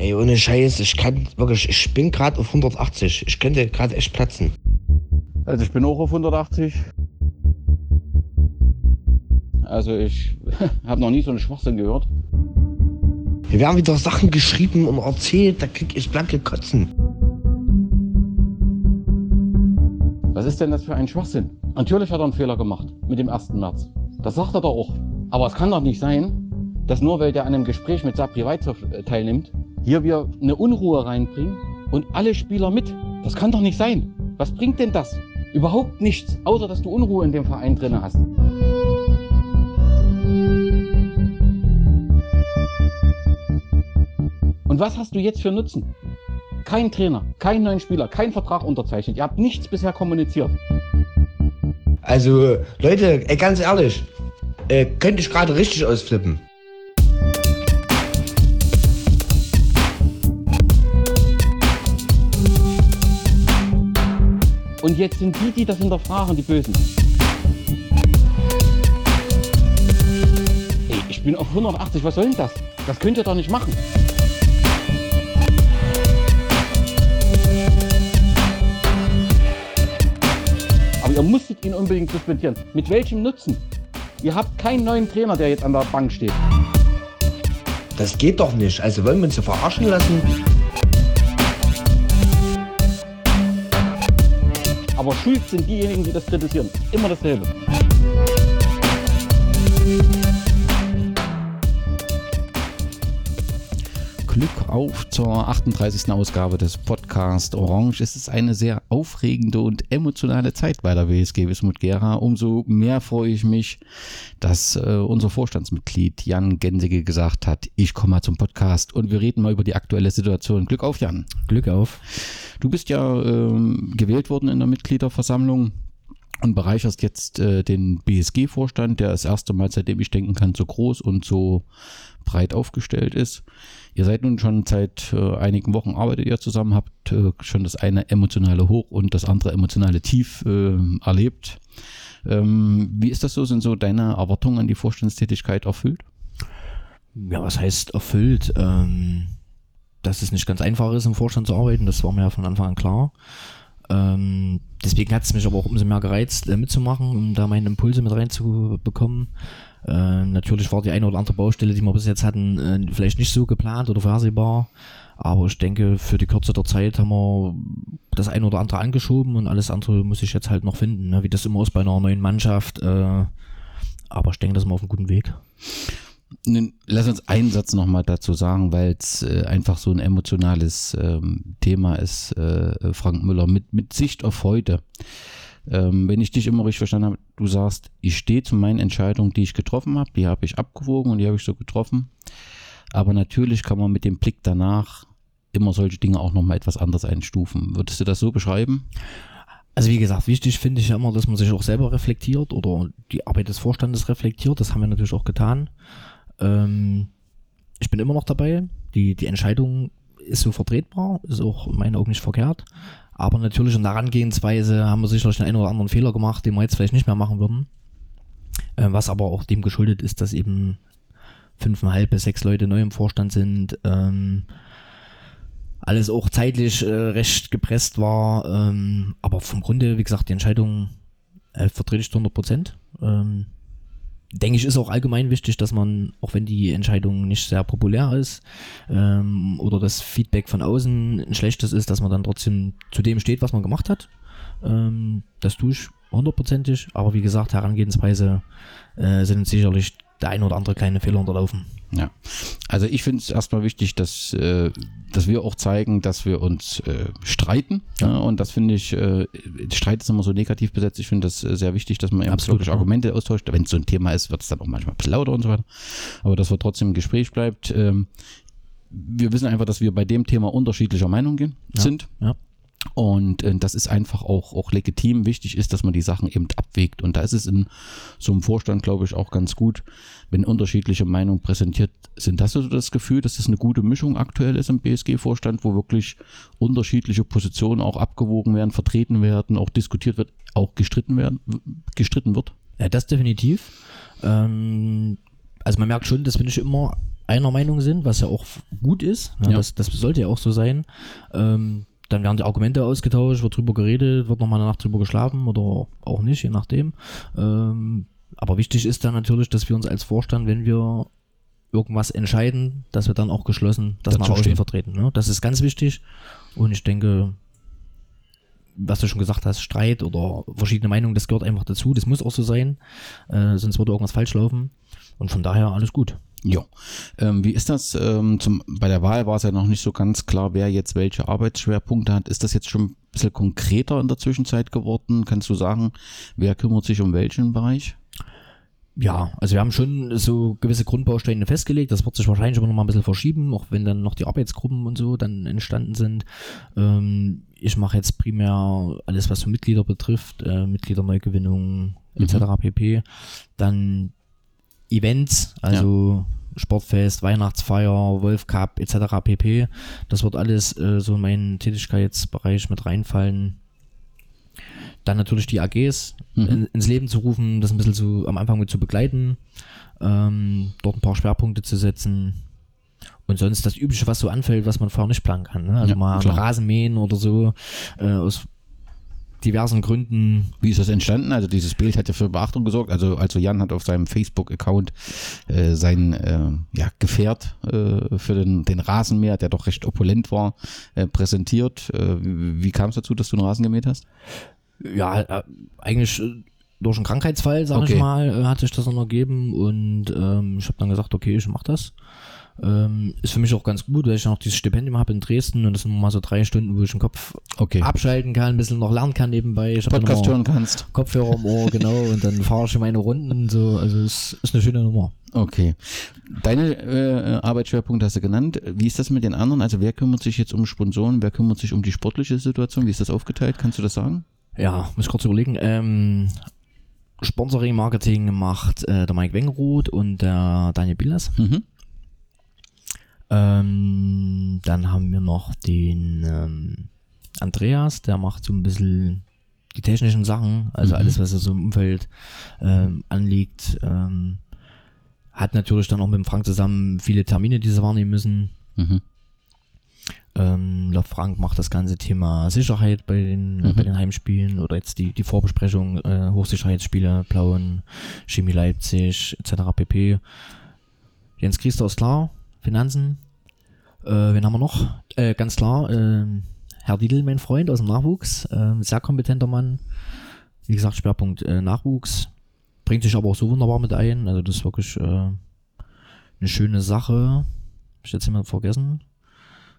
Ey, ohne Scheiß, ich kann wirklich, ich bin gerade auf 180. Ich könnte gerade echt platzen. Also ich bin auch auf 180. Also ich habe noch nie so einen Schwachsinn gehört. Hier werden wieder Sachen geschrieben und erzählt, da krieg ich blanke Kotzen. Was ist denn das für ein Schwachsinn? Natürlich hat er einen Fehler gemacht mit dem 1. März. Das sagt er doch auch. Aber es kann doch nicht sein, dass nur weil der an einem Gespräch mit Sabri Weizhoff äh, teilnimmt, hier wir eine Unruhe reinbringen und alle Spieler mit. Das kann doch nicht sein. Was bringt denn das? Überhaupt nichts, außer dass du Unruhe in dem Verein drin hast. Und was hast du jetzt für Nutzen? Kein Trainer, kein neuen Spieler, kein Vertrag unterzeichnet. Ihr habt nichts bisher kommuniziert. Also, Leute, ey, ganz ehrlich, äh, könnte ich gerade richtig ausflippen. Und jetzt sind die, die das hinterfragen, die Bösen. Ey, ich bin auf 180, was soll denn das? Das könnt ihr doch nicht machen. Aber ihr musstet ihn unbedingt suspendieren. Mit welchem Nutzen? Ihr habt keinen neuen Trainer, der jetzt an der Bank steht. Das geht doch nicht. Also wollen wir uns hier verarschen lassen? Aber schuld sind diejenigen, die das kritisieren. Immer dasselbe. Glück auf zur 38. Ausgabe des Podcast Orange. Es ist eine sehr aufregende und emotionale Zeit bei der WSG Wismut Gera. Umso mehr freue ich mich, dass äh, unser Vorstandsmitglied Jan Gensige gesagt hat, ich komme mal zum Podcast und wir reden mal über die aktuelle Situation. Glück auf, Jan. Glück auf. Du bist ja ähm, gewählt worden in der Mitgliederversammlung und bereicherst jetzt äh, den BSG-Vorstand, der das erste Mal, seitdem ich denken kann, so groß und so breit aufgestellt ist. Ihr seid nun schon seit äh, einigen Wochen arbeitet ihr zusammen, habt äh, schon das eine emotionale Hoch und das andere emotionale Tief äh, erlebt. Ähm, wie ist das so? Sind so deine Erwartungen an die Vorstandstätigkeit erfüllt? Ja, was heißt erfüllt? Ähm, dass es nicht ganz einfach ist, im Vorstand zu arbeiten, das war mir ja von Anfang an klar. Ähm, deswegen hat es mich aber auch umso mehr gereizt, äh, mitzumachen, um da meine Impulse mit reinzubekommen. Äh, natürlich war die eine oder andere Baustelle, die wir bis jetzt hatten, äh, vielleicht nicht so geplant oder vorhersehbar. Aber ich denke, für die Kürze der Zeit haben wir das eine oder andere angeschoben und alles andere muss ich jetzt halt noch finden, ne? wie das immer ist bei einer neuen Mannschaft. Äh, aber ich denke, das sind wir auf einem guten Weg. Lass uns einen Satz nochmal dazu sagen, weil es äh, einfach so ein emotionales ähm, Thema ist, äh, Frank Müller, mit, mit Sicht auf heute. Ähm, wenn ich dich immer richtig verstanden habe, du sagst, ich stehe zu meinen Entscheidungen, die ich getroffen habe, die habe ich abgewogen und die habe ich so getroffen. Aber natürlich kann man mit dem Blick danach immer solche Dinge auch nochmal etwas anders einstufen. Würdest du das so beschreiben? Also wie gesagt, wichtig finde ich ja immer, dass man sich auch selber reflektiert oder die Arbeit des Vorstandes reflektiert. Das haben wir natürlich auch getan. Ähm, ich bin immer noch dabei. Die, die Entscheidung ist so vertretbar, ist auch in meinen Augen nicht verkehrt. Aber natürlich in der Herangehensweise haben wir sicherlich den einen oder anderen Fehler gemacht, den wir jetzt vielleicht nicht mehr machen würden. Äh, was aber auch dem geschuldet ist, dass eben fünfeinhalb bis sechs Leute neu im Vorstand sind. Ähm, alles auch zeitlich äh, recht gepresst war. Ähm, aber vom Grunde, wie gesagt, die Entscheidung äh, vertrete ich zu 100 Prozent. Ähm, denke ich, ist auch allgemein wichtig, dass man, auch wenn die Entscheidung nicht sehr populär ist ähm, oder das Feedback von außen ein schlechtes ist, dass man dann trotzdem zu dem steht, was man gemacht hat. Ähm, das tue ich hundertprozentig, aber wie gesagt, Herangehensweise äh, sind sicherlich der ein oder andere kleine Fehler unterlaufen. Ja, also ich finde es erstmal wichtig, dass, äh, dass wir auch zeigen, dass wir uns äh, streiten. Ja. Ja, und das finde ich, äh, Streit ist immer so negativ besetzt. Ich finde das äh, sehr wichtig, dass man Absolut, ja. Argumente austauscht. Wenn es so ein Thema ist, wird es dann auch manchmal ein bisschen lauter und so weiter. Aber dass wir trotzdem im Gespräch bleibt. Ähm, wir wissen einfach, dass wir bei dem Thema unterschiedlicher Meinung gehen, sind. Ja. Und äh, das ist einfach auch, auch legitim. Wichtig ist, dass man die Sachen eben abwägt. Und da ist es in so einem Vorstand, glaube ich, auch ganz gut, wenn unterschiedliche Meinungen präsentiert sind. Hast du das Gefühl, dass das eine gute Mischung aktuell ist im BSG-Vorstand, wo wirklich unterschiedliche Positionen auch abgewogen werden, vertreten werden, auch diskutiert wird, auch gestritten werden, gestritten wird? Ja, das definitiv. Ähm, also man merkt schon, das finde ich immer einer Meinung sind, was ja auch gut ist. Ne? Ja. Das, das sollte ja auch so sein. Ähm, dann werden die Argumente ausgetauscht, wird drüber geredet, wird nochmal eine Nacht drüber geschlafen oder auch nicht, je nachdem. Ähm, aber wichtig ist dann natürlich, dass wir uns als Vorstand, wenn wir irgendwas entscheiden, dass wir dann auch geschlossen das nach außen vertreten. Ne? Das ist ganz wichtig. Und ich denke, was du schon gesagt hast, Streit oder verschiedene Meinungen, das gehört einfach dazu. Das muss auch so sein. Äh, sonst würde irgendwas falsch laufen. Und von daher alles gut. Ja. Ähm, wie ist das? Ähm, zum, bei der Wahl war es ja noch nicht so ganz klar, wer jetzt welche Arbeitsschwerpunkte hat. Ist das jetzt schon ein bisschen konkreter in der Zwischenzeit geworden? Kannst du sagen, wer kümmert sich um welchen Bereich? Ja, also wir haben schon so gewisse Grundbausteine festgelegt. Das wird sich wahrscheinlich immer noch mal ein bisschen verschieben, auch wenn dann noch die Arbeitsgruppen und so dann entstanden sind. Ähm, ich mache jetzt primär alles, was so Mitglieder betrifft, äh, Mitgliederneugewinnung etc. pp. Dann Events, also Sportfest, Weihnachtsfeier, Wolf Cup etc. pp. Das wird alles äh, so in meinen Tätigkeitsbereich mit reinfallen. Dann natürlich die AGs Mhm. in, ins Leben zu rufen, das ein bisschen so am Anfang mit zu begleiten, ähm, dort ein paar Schwerpunkte zu setzen. Und sonst das Übliche, was so anfällt, was man vorher nicht planen kann. Ne? Also Ja, mal klar. Rasen mähen oder so, äh, aus diversen Gründen. Wie ist das entstanden? Also dieses Bild hat ja für Beachtung gesorgt. Also, also Jan hat auf seinem Facebook-Account äh, sein äh, ja, Gefährt äh, für den, den Rasenmäher, der doch recht opulent war, äh, präsentiert. Äh, wie wie kam es dazu, dass du einen Rasen gemäht hast? Ja, äh, eigentlich durch einen Krankheitsfall, sag Okay. ich mal, hat sich das dann ergeben und ähm, ich habe dann gesagt, okay, ich mach das. Ähm, ist für mich auch ganz gut, weil ich noch dieses Stipendium habe in Dresden und das sind mal so drei Stunden, wo ich den Kopf Okay. abschalten kann, ein bisschen noch lernen kann nebenbei. Ich Podcast hören kannst. Kopfhörer im Ohr, genau, und dann fahre ich meine Runden und so. Also es ist eine schöne Nummer. Okay. Deine äh, Arbeitsschwerpunkte hast du genannt. Wie ist das mit den anderen? Also wer kümmert sich jetzt um Sponsoren? Wer kümmert sich um die sportliche Situation? Wie ist das aufgeteilt? Kannst du das sagen? Ja, muss ich kurz überlegen. Ähm, Sponsoring, Marketing macht äh, der Mike Wengeroth und der Daniel Billas. Mhm. Ähm, dann haben wir noch den ähm, Andreas, der macht so ein bisschen die technischen Sachen, also Mhm. alles, was er so im Umfeld ähm, anliegt. Ähm, hat natürlich dann auch mit dem Frank zusammen viele Termine, die sie wahrnehmen müssen. Mhm. Ähm, der Frank macht das ganze Thema Sicherheit bei den, Mhm. bei den Heimspielen oder jetzt die, die Vorbesprechung, äh, Hochsicherheitsspiele, Plauen, Chemie Leipzig etc. pp. Jens Kriester ist klar, Finanzen. Äh, wen haben wir noch? Äh, ganz klar, äh, Herr Diedl, mein Freund aus dem Nachwuchs, äh, sehr kompetenter Mann. Wie gesagt, Schwerpunkt äh, Nachwuchs. Bringt sich aber auch so wunderbar mit ein. Also das ist wirklich äh, eine schöne Sache. Hab ich jetzt jemand vergessen?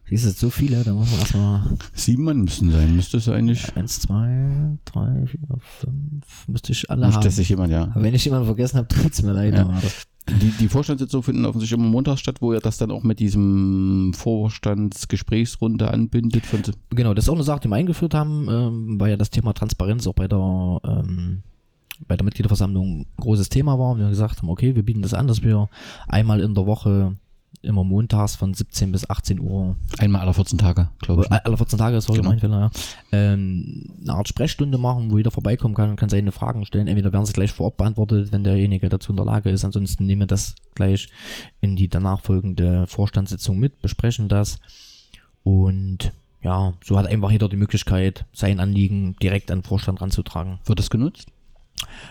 Siehst du, jetzt so viele, da muss man erstmal Sieben Mann müssten sein. Müsste es eigentlich. eins, zwei, drei, vier, fünf, müsste ich alle Nicht, haben. dass sich jemand, ja. Aber wenn ich jemanden vergessen habe, tut's mir leid. Ja. Die, die Vorstandssitzungen finden offensichtlich immer montags statt, wo ihr das dann auch mit diesem Vorstandsgesprächsrunde anbindet. Genau, das ist auch eine Sache, die wir eingeführt haben, ähm, weil ja das Thema Transparenz auch bei der, ähm, bei der Mitgliederversammlung ein großes Thema war. Und wir gesagt okay, wir bieten das an, dass wir einmal in der Woche immer montags von 17 bis 18 Uhr einmal alle 14 Tage, glaube ich. Äh, alle 14 Tage, sorry, Genau. mein Fehler, ja. ähm, eine Art Sprechstunde machen, wo jeder vorbeikommen kann und kann seine Fragen stellen. Entweder werden sie gleich vor Ort beantwortet, wenn derjenige dazu in der Lage ist. Ansonsten nehmen wir das gleich in die danach folgende Vorstandssitzung mit, besprechen das. Und ja, so hat einfach jeder die Möglichkeit, sein Anliegen direkt an den Vorstand ranzutragen. Wird das genutzt?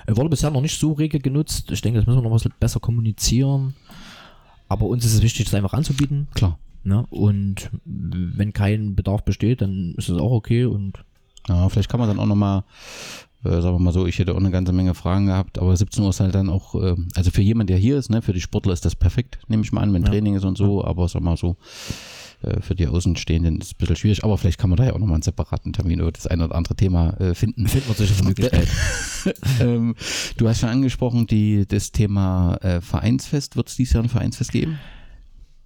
Er wurde bisher noch nicht so rege genutzt. Ich denke, das müssen wir noch ein bisschen besser kommunizieren. Aber uns ist es wichtig, das einfach anzubieten. Klar. Ne? Und wenn kein Bedarf besteht, dann ist es auch okay und Ja, vielleicht kann man dann auch nochmal, äh, sagen wir mal so, ich hätte auch eine ganze Menge Fragen gehabt, aber 17 Uhr ist halt dann auch, äh, also für jemanden, der hier ist, ne, für die Sportler ist das perfekt, nehme ich mal an, wenn Ja. Training ist und so, aber sag mal so, äh, für die Außenstehenden ist es ein bisschen schwierig, aber vielleicht kann man da ja auch nochmal einen separaten Termin über das eine oder andere Thema äh, finden. findet man sicher eine Möglichkeit. ähm, du hast schon angesprochen, die, das Thema äh, Vereinsfest. Wird es dieses Jahr ein Vereinsfest geben?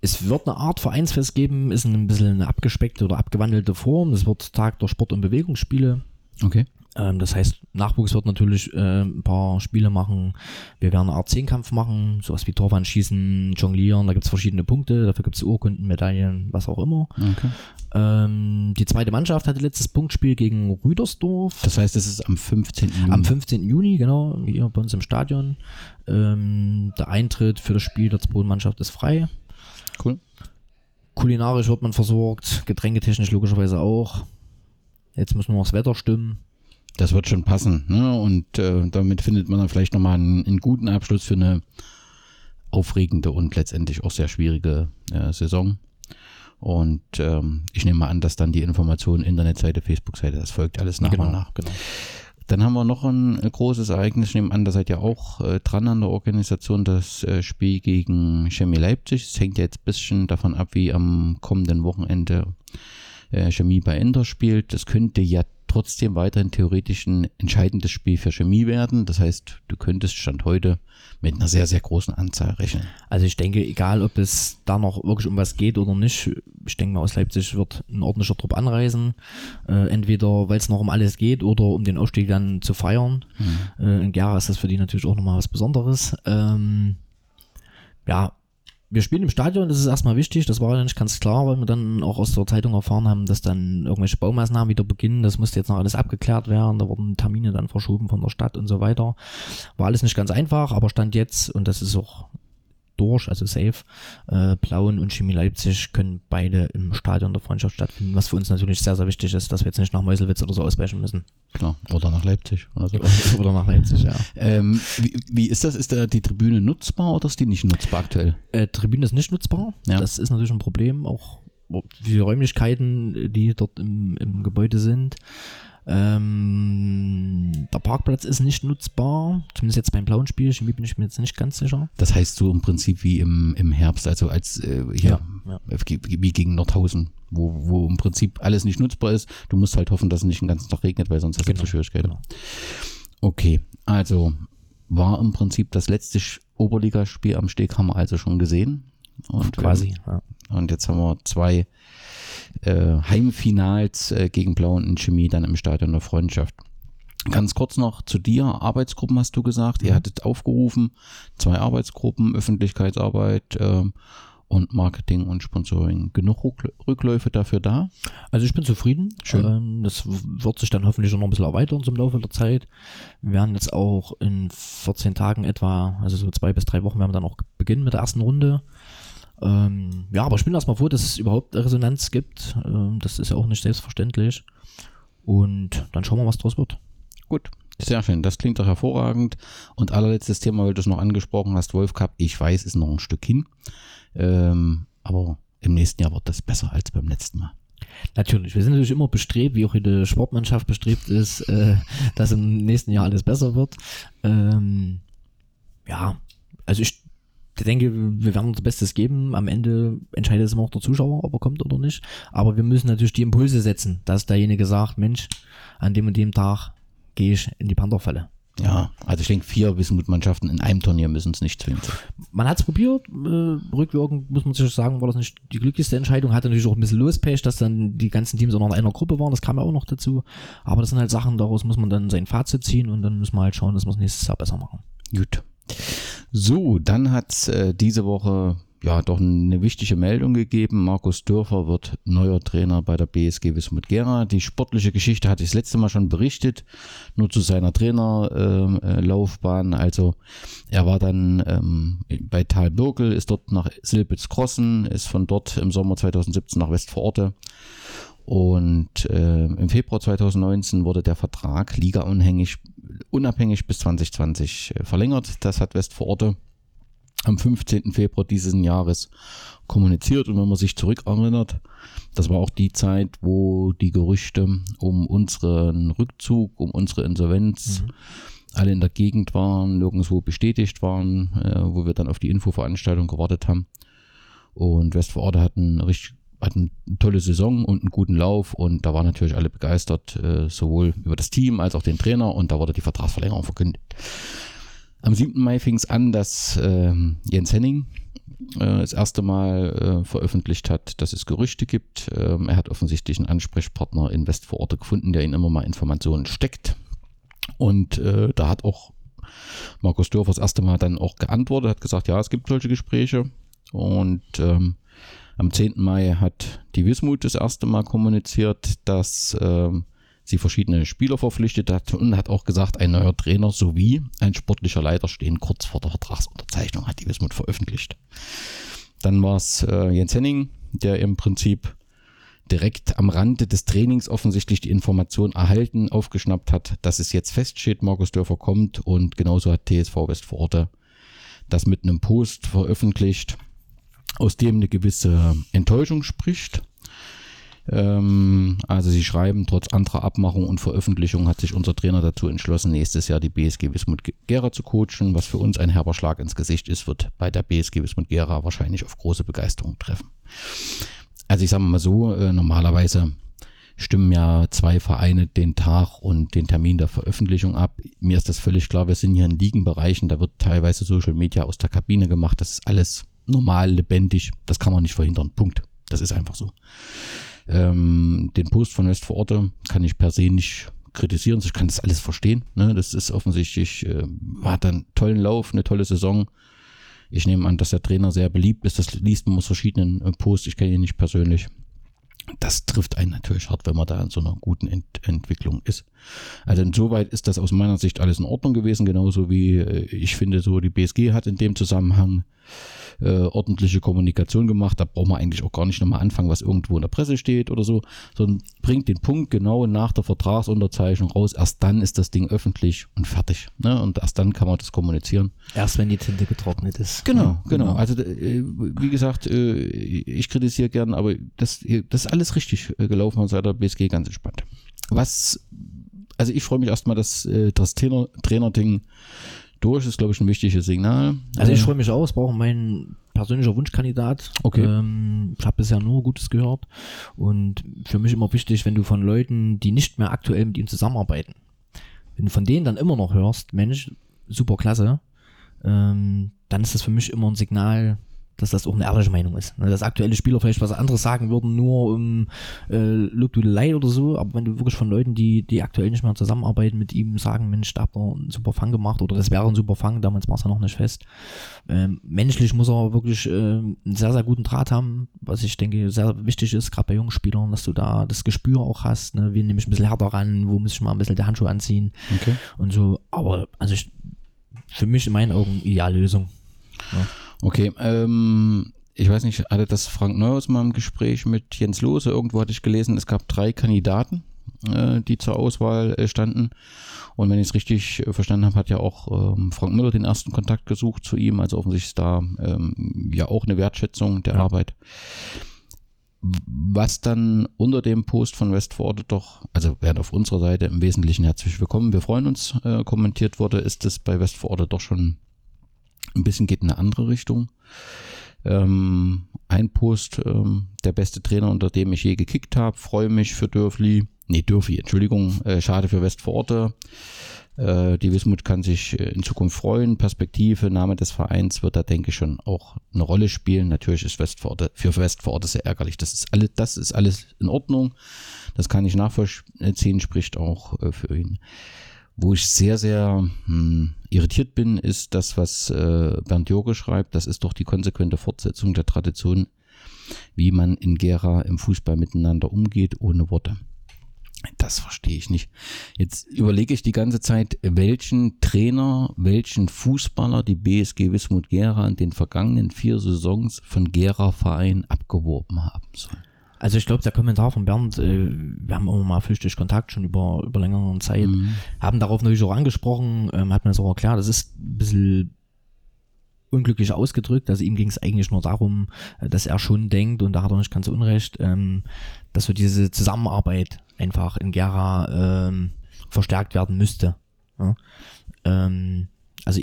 Es wird eine Art Vereinsfest geben, ist ein bisschen eine abgespeckte oder abgewandelte Form. Das wird Tag der Sport- und Bewegungsspiele. Okay. Ähm, das heißt, Nachwuchs wird natürlich äh, ein paar Spiele machen. Wir werden eine Art Zehnkampf machen, sowas wie Torwandschießen, Jonglieren, da gibt es verschiedene Punkte, dafür gibt es Urkunden, Medaillen, was auch immer. okay. Ähm, die zweite Mannschaft hatte letztes Punktspiel gegen Rüdersdorf. Das heißt, es ist am 15. Juni. Am 15. Juni, genau, hier bei uns im Stadion. Ähm, der Eintritt für das Spiel der zweiten Mannschaft ist frei. Cool. Kulinarisch wird man versorgt, getränketechnisch logischerweise auch. Jetzt muss nur noch das Wetter stimmen. Das wird schon passen. Ne? Und äh, damit findet man dann vielleicht nochmal einen, einen guten Abschluss für eine aufregende und letztendlich auch sehr schwierige äh, Saison. Und ähm, ich nehme mal an, dass dann die Informationen, Internetseite, Facebook-Seite, das folgt alles nach genau, und nach. genau. Dann haben wir noch ein äh, großes Ereignis. Ich nehme an, da seid ihr auch äh, dran an der Organisation, das äh, Spiel gegen Chemie Leipzig. Es hängt ja jetzt ein bisschen davon ab, wie am kommenden Wochenende äh, Chemie bei Ender spielt. Das könnte ja trotzdem weiterhin theoretisch ein entscheidendes Spiel für Chemie werden. Das heißt, du könntest Stand heute mit einer sehr, sehr großen Anzahl rechnen. Also ich denke, egal ob es da noch wirklich um was geht oder nicht, ich denke mal aus Leipzig wird ein ordentlicher Trupp anreisen. Äh, entweder weil es noch um alles geht oder um den Aufstieg dann zu feiern. Mhm. Äh, in Gera ist das für die natürlich auch nochmal was Besonderes. Ähm, ja, wir spielen im Stadion, das ist erstmal wichtig, das war ja nicht ganz klar, weil wir dann auch aus der Zeitung erfahren haben, dass dann irgendwelche Baumaßnahmen wieder beginnen, das musste jetzt noch alles abgeklärt werden, da wurden Termine dann verschoben von der Stadt und so weiter. War alles nicht ganz einfach, aber stand jetzt, und das ist auch durch, also safe, äh, Plauen und Chemie Leipzig können beide im Stadion der Freundschaft stattfinden, was für uns natürlich sehr, sehr wichtig ist, dass wir jetzt nicht nach Meuselwitz oder so ausweichen müssen. Klar. Oder nach Leipzig oder so. oder nach Leipzig, ja. Ähm, wie, wie ist das? Ist da die Tribüne nutzbar oder ist die nicht nutzbar aktuell? Äh, Tribüne ist nicht nutzbar. Ja. Das ist natürlich ein Problem, auch die Räumlichkeiten, die dort im, im Gebäude sind. Ähm, der Parkplatz ist nicht nutzbar, zumindest jetzt beim blauen Spiel, Chemie bin ich mir jetzt nicht ganz sicher. Das heißt so im Prinzip wie im, im Herbst, also als äh, hier, Ja, wie gegen Nordhausen, wo, wo im Prinzip alles nicht nutzbar ist. Du musst halt hoffen, dass es nicht den ganzen Tag regnet, weil sonst hast Genau, du Schwierigkeiten. genau. Okay, also war im Prinzip das letzte Oberligaspiel am Steg haben wir also schon gesehen. Und Quasi. Ja. Und jetzt haben wir zwei äh, Heimfinals äh, gegen Blau und Chemie dann im Stadion der Freundschaft. Ganz kurz noch zu dir. Arbeitsgruppen hast du gesagt. Ihr hattet aufgerufen. Zwei Arbeitsgruppen, Öffentlichkeitsarbeit ähm, und Marketing und Sponsoring. Genug Rückl- Rückläufe dafür da? Also ich bin zufrieden. Schön. Ähm, das wird sich dann hoffentlich noch ein bisschen erweitern zum Laufe der Zeit. Wir werden jetzt auch in 14 Tagen etwa, also so zwei bis drei Wochen, werden wir dann auch beginnen mit der ersten Runde. Ähm, ja, aber ich bin erstmal froh, dass es überhaupt Resonanz gibt. Ähm, das ist ja auch nicht selbstverständlich. Und dann schauen wir, was draus wird. Gut. Sehr schön, das klingt doch hervorragend. Und allerletztes Thema, weil du es noch angesprochen hast, Wolf Cup, ich weiß, ist noch ein Stück hin. Ähm, aber im nächsten Jahr wird das besser als beim letzten Mal. Natürlich, wir sind natürlich immer bestrebt, wie auch jede Sportmannschaft bestrebt ist, äh, dass im nächsten Jahr alles besser wird. Ähm, ja, also ich denke, wir werden unser Bestes geben. Am Ende entscheidet es immer auch der Zuschauer, ob er kommt oder nicht. Aber wir müssen natürlich die Impulse setzen, dass derjenige sagt, Mensch, an dem und dem Tag gehe ich in die Pantherfalle. Ja, also ich denke, vier Wismut-Mannschaften in einem Turnier müssen es nicht zwingend sein. Man hat es probiert, äh, rückwirkend muss man sich sagen, war das nicht die glücklichste Entscheidung. Hatte natürlich auch ein bisschen Lospech, dass dann die ganzen Teams auch noch in einer Gruppe waren, das kam ja auch noch dazu. Aber das sind halt Sachen, daraus muss man dann sein Fazit ziehen und dann müssen wir halt schauen, dass wir es nächstes Jahr besser machen. Gut. So, dann hat äh, diese Woche ja doch eine wichtige Meldung gegeben. Markus Dörfer wird neuer Trainer bei der BSG Wismut Gera. Die sportliche Geschichte hatte ich das letzte Mal schon berichtet, nur zu seiner Trainerlaufbahn. Äh, Laufbahn. also er war dann ähm, bei Tal Birkel, ist dort nach Silbitz-Krossen, ist von dort im Sommer 2017 nach Westfororte. Und äh, im Februar 2019 wurde der Vertrag ligaunabhängig unabhängig bis 2020 äh, verlängert. Das hat Westfororte am 15. Februar dieses Jahres kommuniziert. Und wenn man sich zurückerinnert, das war auch die Zeit, wo die Gerüchte um unseren Rückzug, um unsere Insolvenz alle in der Gegend waren, nirgendwo bestätigt waren, äh, wo wir dann auf die Infoveranstaltung gewartet haben. Und Westfororte hatten richtig hatten eine tolle Saison und einen guten Lauf und da waren natürlich alle begeistert, äh, sowohl über das Team als auch den Trainer und da wurde die Vertragsverlängerung verkündet. Am 7. Mai fing es an, dass ähm, Jens Henning äh, das erste Mal äh, veröffentlicht hat, dass es Gerüchte gibt. Ähm, er hat offensichtlich einen Ansprechpartner in Westvororte gefunden, der ihm immer mal Informationen steckt. Und da hat auch Markus Dörfer das erste Mal dann auch geantwortet, hat gesagt, ja, es gibt solche Gespräche. Und ähm, am 10. Mai hat die Wismut das erste Mal kommuniziert, dass ähm, sie verschiedene Spieler verpflichtet hat und hat auch gesagt, ein neuer Trainer sowie ein sportlicher Leiter stehen kurz vor der Vertragsunterzeichnung, hat die Wismut veröffentlicht. Dann war es äh, Jens Henning, der im Prinzip direkt am Rande des Trainings offensichtlich die Information erhalten, aufgeschnappt hat, dass es jetzt feststeht, Markus Dörfer kommt und genauso hat TSV Westforte das mit einem Post veröffentlicht, aus dem eine gewisse Enttäuschung spricht. Ähm, also sie schreiben, trotz anderer Abmachung und Veröffentlichung hat sich unser Trainer dazu entschlossen, nächstes Jahr die BSG Wismut Gera zu coachen, was für uns ein herber Schlag ins Gesicht ist, wird bei der BSG Wismut Gera wahrscheinlich auf große Begeisterung treffen. Also ich sage mal so, äh, normalerweise stimmen ja zwei Vereine den Tag und den Termin der Veröffentlichung ab. Mir ist das völlig klar, wir sind hier in Ligenbereichen, da wird teilweise Social Media aus der Kabine gemacht, das ist alles normal, lebendig, das kann man nicht verhindern. Punkt. Das ist einfach so. Ähm, den Post von Westvororte kann ich per se nicht kritisieren. Ich kann das alles verstehen. Ne? Das ist offensichtlich, äh, hat einen tollen Lauf, eine tolle Saison. Ich nehme an, dass der Trainer sehr beliebt ist. Das liest man aus verschiedenen äh, Posts. Ich kenne ihn nicht persönlich. Das trifft einen natürlich hart, wenn man da in so einer guten Ent Entwicklung ist. Also insoweit ist das aus meiner Sicht alles in Ordnung gewesen, genauso wie äh, ich finde, so die BSG hat in dem Zusammenhang äh, ordentliche Kommunikation gemacht. Da braucht man eigentlich auch gar nicht nochmal anfangen, was irgendwo in der Presse steht oder so, sondern bringt den Punkt genau nach der Vertragsunterzeichnung raus. Erst dann ist das Ding öffentlich und fertig. Ne? Und erst dann kann man das kommunizieren. Erst wenn die Tinte getrocknet ist. Genau, ja, genau. genau. Also äh, wie gesagt, äh, ich kritisiere gern, aber das, das ist alles richtig gelaufen und seit der BSG ganz entspannt. Was, also ich freue mich erstmal, dass äh, das Trainer, Trainer-Ding durch, ist, glaube ich, ein wichtiges Signal. Also ich freue mich aus, brauche mein persönlicher Wunschkandidat. Okay. Ähm, ich habe bisher nur Gutes gehört. Und für mich immer wichtig, wenn du von Leuten, die nicht mehr aktuell mit ihm zusammenarbeiten, wenn du von denen dann immer noch hörst, Mensch, super klasse, ähm, dann ist das für mich immer ein Signal, dass das auch eine ehrliche Meinung ist. Ne, dass aktuelle Spieler vielleicht was anderes sagen würden, nur um äh, Lobdudelei oder so, aber wenn du wirklich von Leuten, die, die aktuell nicht mehr zusammenarbeiten, mit ihm sagen, Mensch, da habt ihr einen super Fang gemacht oder das wäre ein super Fang, damals war es ja noch nicht fest. Ähm, menschlich muss er wirklich äh, einen sehr, sehr guten Draht haben, was ich denke sehr wichtig ist, gerade bei jungen Spielern, dass du da das Gespür auch hast, ne? wie nehme ich ein bisschen härter ran, wo muss ich mal ein bisschen die Handschuhe anziehen okay. und so, aber also ich, für mich in meinen Augen Ideallösung. Ja. Okay, ähm, ich weiß nicht, hatte das Frank Neuhaus mal im Gespräch mit Jens Lose, irgendwo hatte ich gelesen, es gab drei Kandidaten, äh, die zur Auswahl äh, standen. Und wenn ich es richtig äh, verstanden habe, hat ja auch ähm, Frank Müller den ersten Kontakt gesucht zu ihm. Also offensichtlich ist da ähm, ja auch eine Wertschätzung der ja. Arbeit. Was dann unter dem Post von Westforde doch, also während auf unserer Seite im Wesentlichen herzlich willkommen, wir freuen uns, äh, kommentiert wurde, ist es bei Westforde doch schon ein bisschen geht in eine andere Richtung. Ähm, ein Post, ähm, der beste Trainer, unter dem ich je gekickt habe, freue mich für Dörfli. Nee, Dürfi, Entschuldigung, äh, schade für Westforte. Äh, die Wismut kann sich äh, in Zukunft freuen. Perspektive, Name des Vereins wird da, denke ich, schon auch eine Rolle spielen. Natürlich ist Westforte für Westforte sehr ärgerlich. Das ist alles, das ist alles in Ordnung. Das kann ich nachvollziehen, spricht auch äh, für ihn. Wo ich sehr, sehr hm, irritiert bin, ist das, was äh, Bernd Jorge schreibt. Das ist doch die konsequente Fortsetzung der Tradition, wie man in Gera im Fußball miteinander umgeht, ohne Worte. Das verstehe ich nicht. Jetzt überlege ich die ganze Zeit, welchen Trainer, welchen Fußballer die BSG Wismut Gera in den vergangenen vier Saisons von Gera Verein abgeworben haben soll. Also ich glaube, der Kommentar von Bernd, äh, wir haben immer mal flüchtig Kontakt schon über, über längere Zeit, mhm. haben darauf natürlich auch angesprochen, ähm, hat mir das auch erklärt, das ist ein bisschen unglücklich ausgedrückt. Also ihm ging es eigentlich nur darum, äh, dass er schon denkt, und da hat er nicht ganz unrecht, ähm, dass so diese Zusammenarbeit einfach in Gera ähm, verstärkt werden müsste. Ja? Ähm, also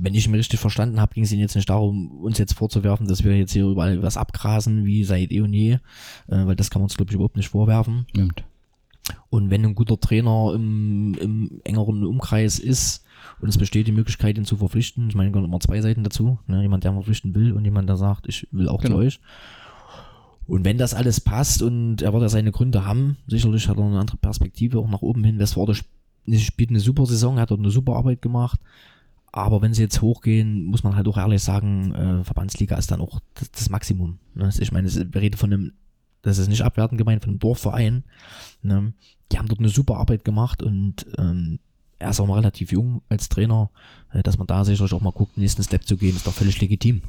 wenn ich ihn richtig verstanden habe, ging es ihnen jetzt nicht darum, uns jetzt vorzuwerfen, dass wir jetzt hier überall was abgrasen, wie seit eh und je, äh, weil das kann man uns, glaube ich, überhaupt nicht vorwerfen. Stimmt. Und wenn ein guter Trainer im, im engeren Umkreis ist und es besteht die Möglichkeit, ihn zu verpflichten, ich meine, da immer zwei Seiten dazu, ne? jemand, der verpflichten will und jemand, der sagt, ich will auch genau. zu euch. Und wenn das alles passt und er wird ja seine Gründe haben, sicherlich hat er eine andere Perspektive auch nach oben hin. Westforde spielt eine super Saison, hat dort eine super Arbeit gemacht. Aber wenn sie jetzt hochgehen, muss man halt auch ehrlich sagen, äh, Verbandsliga ist dann auch das, das Maximum. Ne? Ich meine, wir reden von einem, das ist nicht abwertend gemeint, von einem Dorfverein. Ne? Die haben dort eine super Arbeit gemacht und ähm, er ist auch noch relativ jung als Trainer, äh, dass man da sicherlich auch mal guckt, den nächsten Step zu gehen, ist doch völlig legitim.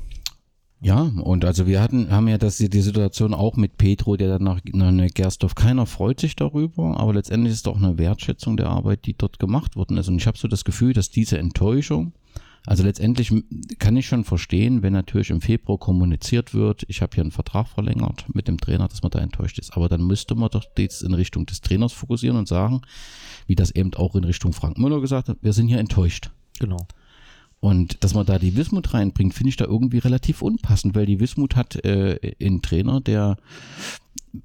Ja, und also wir hatten, haben ja das, die Situation auch mit Petro, der dann nach, nach Gerstorf, keiner freut sich darüber, aber letztendlich ist doch eine Wertschätzung der Arbeit, die dort gemacht worden ist. Und ich habe so das Gefühl, dass diese Enttäuschung, also letztendlich kann ich schon verstehen, wenn natürlich im Februar kommuniziert wird, ich habe hier einen Vertrag verlängert mit dem Trainer, dass man da enttäuscht ist. Aber dann müsste man doch jetzt in Richtung des Trainers fokussieren und sagen, wie das eben auch in Richtung Frank Müller gesagt hat, wir sind hier enttäuscht. Genau. Und dass man da die Wismut reinbringt, finde ich da irgendwie relativ unpassend, weil die Wismut hat äh, einen Trainer, der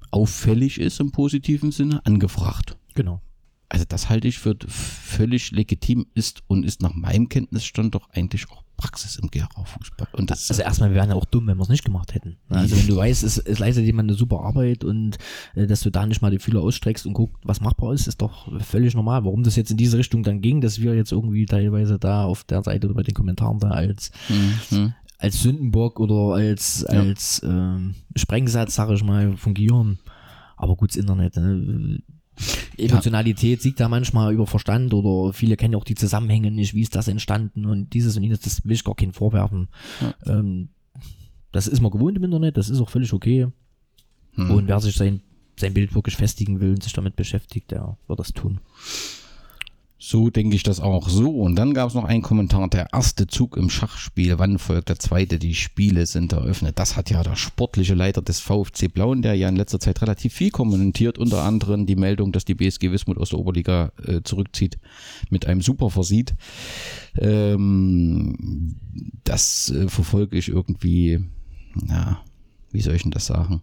auffällig ist im positiven Sinne, angefragt. Genau. Also das halte ich für völlig legitim ist und ist nach meinem Kenntnisstand doch eigentlich auch Praxis im Gera-Fußball. Und das also erstmal, wir wären ja auch dumm, wenn wir es nicht gemacht hätten. Also wenn du weißt, es, es leistet jemand eine super Arbeit und äh, dass du da nicht mal die Fühler ausstreckst und guckst, was machbar ist, ist doch völlig normal. Warum das jetzt in diese Richtung dann ging, dass wir jetzt irgendwie teilweise da auf der Seite oder bei den Kommentaren da als mhm. als Sündenbock oder als ja. als ähm, Sprengsatz, sag ich mal, fungieren. Aber gut, das Internet, ne? Emotionalität siegt da manchmal über Verstand oder viele kennen auch die Zusammenhänge nicht, wie ist das entstanden und dieses und jenes, das will ich gar keinen vorwerfen. Ja. Ähm, das ist man gewohnt im Internet, das ist auch völlig okay. Hm. Und wer sich sein, sein Bild wirklich festigen will und sich damit beschäftigt, der wird das tun. So denke ich das auch. So, und dann gab es noch einen Kommentar, der erste Zug im Schachspiel, wann folgt der zweite, die Spiele sind eröffnet. Das hat ja der sportliche Leiter des VfC Blauen, der ja in letzter Zeit relativ viel kommentiert, unter anderem die Meldung, dass die BSG Wismut aus der Oberliga äh, zurückzieht, mit einem super versieht. Ähm, das äh, verfolge ich irgendwie, ja, wie soll ich denn das sagen?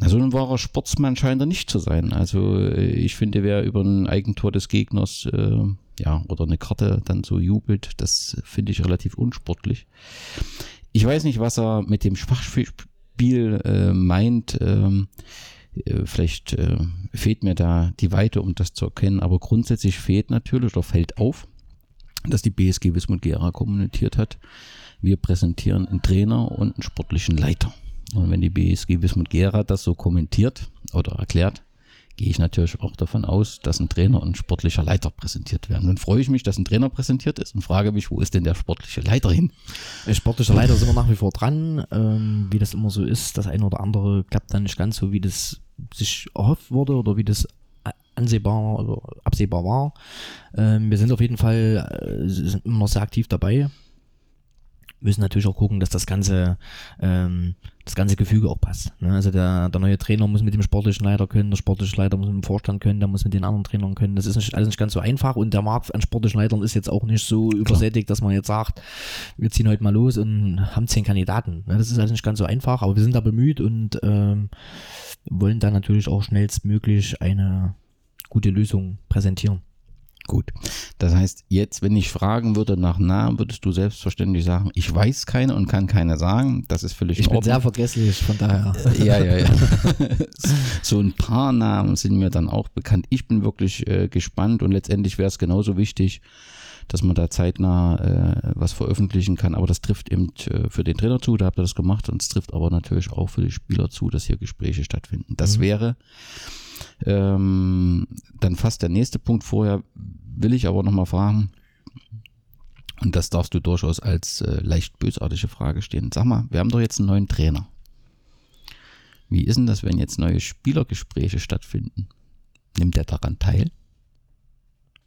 Also ein wahrer Sportsmann scheint er nicht zu sein. Also äh, ich finde, wer über ein Eigentor des Gegners äh, ja oder eine Karte dann so jubelt, das finde ich relativ unsportlich. Ich weiß nicht, was er mit dem Schwachspiel äh, meint. Ähm, äh, vielleicht äh, fehlt mir da die Weite, um das zu erkennen. Aber grundsätzlich fehlt natürlich oder fällt auf, dass die BSG Wismut Gera kommuniziert hat. Wir präsentieren einen Trainer und einen sportlichen Leiter. Und wenn die BSG Wismut Gera das so kommentiert oder erklärt, gehe ich natürlich auch davon aus, dass ein Trainer und ein sportlicher Leiter präsentiert werden. Nun freue ich mich, dass ein Trainer präsentiert ist und frage mich, wo ist denn der sportliche Leiter hin? Der sportliche Leiter sind wir nach wie vor dran. Ähm, wie das immer so ist, das eine oder andere klappt dann nicht ganz so, wie das sich erhofft wurde oder wie das ansehbar oder absehbar war. Ähm, wir sind auf jeden Fall äh, immer noch sehr aktiv dabei müssen natürlich auch gucken, dass das ganze, ähm, das ganze Gefüge auch passt. Ne? Also der, der neue Trainer muss mit dem sportlichen Leiter können, der sportliche Leiter muss mit dem Vorstand können, der muss mit den anderen Trainern können. Das ist nicht, alles nicht ganz so einfach und der Markt an sportlichen Leitern ist jetzt auch nicht so Klar. übersättigt, dass man jetzt sagt, wir ziehen heute mal los und haben zehn Kandidaten. Ne? Das ist alles nicht ganz so einfach, aber wir sind da bemüht und ähm, wollen da natürlich auch schnellstmöglich eine gute Lösung präsentieren. Gut. Das heißt, jetzt, wenn ich fragen würde nach Namen, würdest du selbstverständlich sagen, ich weiß keine und kann keine sagen. Das ist völlig Ich bin sehr vergesslich, von daher. Ja, ja, ja. so ein paar Namen sind mir dann auch bekannt. Ich bin wirklich äh, gespannt und letztendlich wäre es genauso wichtig, dass man da zeitnah äh, was veröffentlichen kann. Aber das trifft eben äh, für den Trainer zu, da habt ihr das gemacht und es trifft aber natürlich auch für die Spieler zu, dass hier Gespräche stattfinden. Das mhm. wäre ähm, dann fast der nächste Punkt vorher, will ich aber nochmal fragen, und das darfst du durchaus als äh, leicht bösartige Frage stehen. Sag mal, wir haben doch jetzt einen neuen Trainer. Wie ist denn das, wenn jetzt neue Spielergespräche stattfinden? Nimmt er daran teil?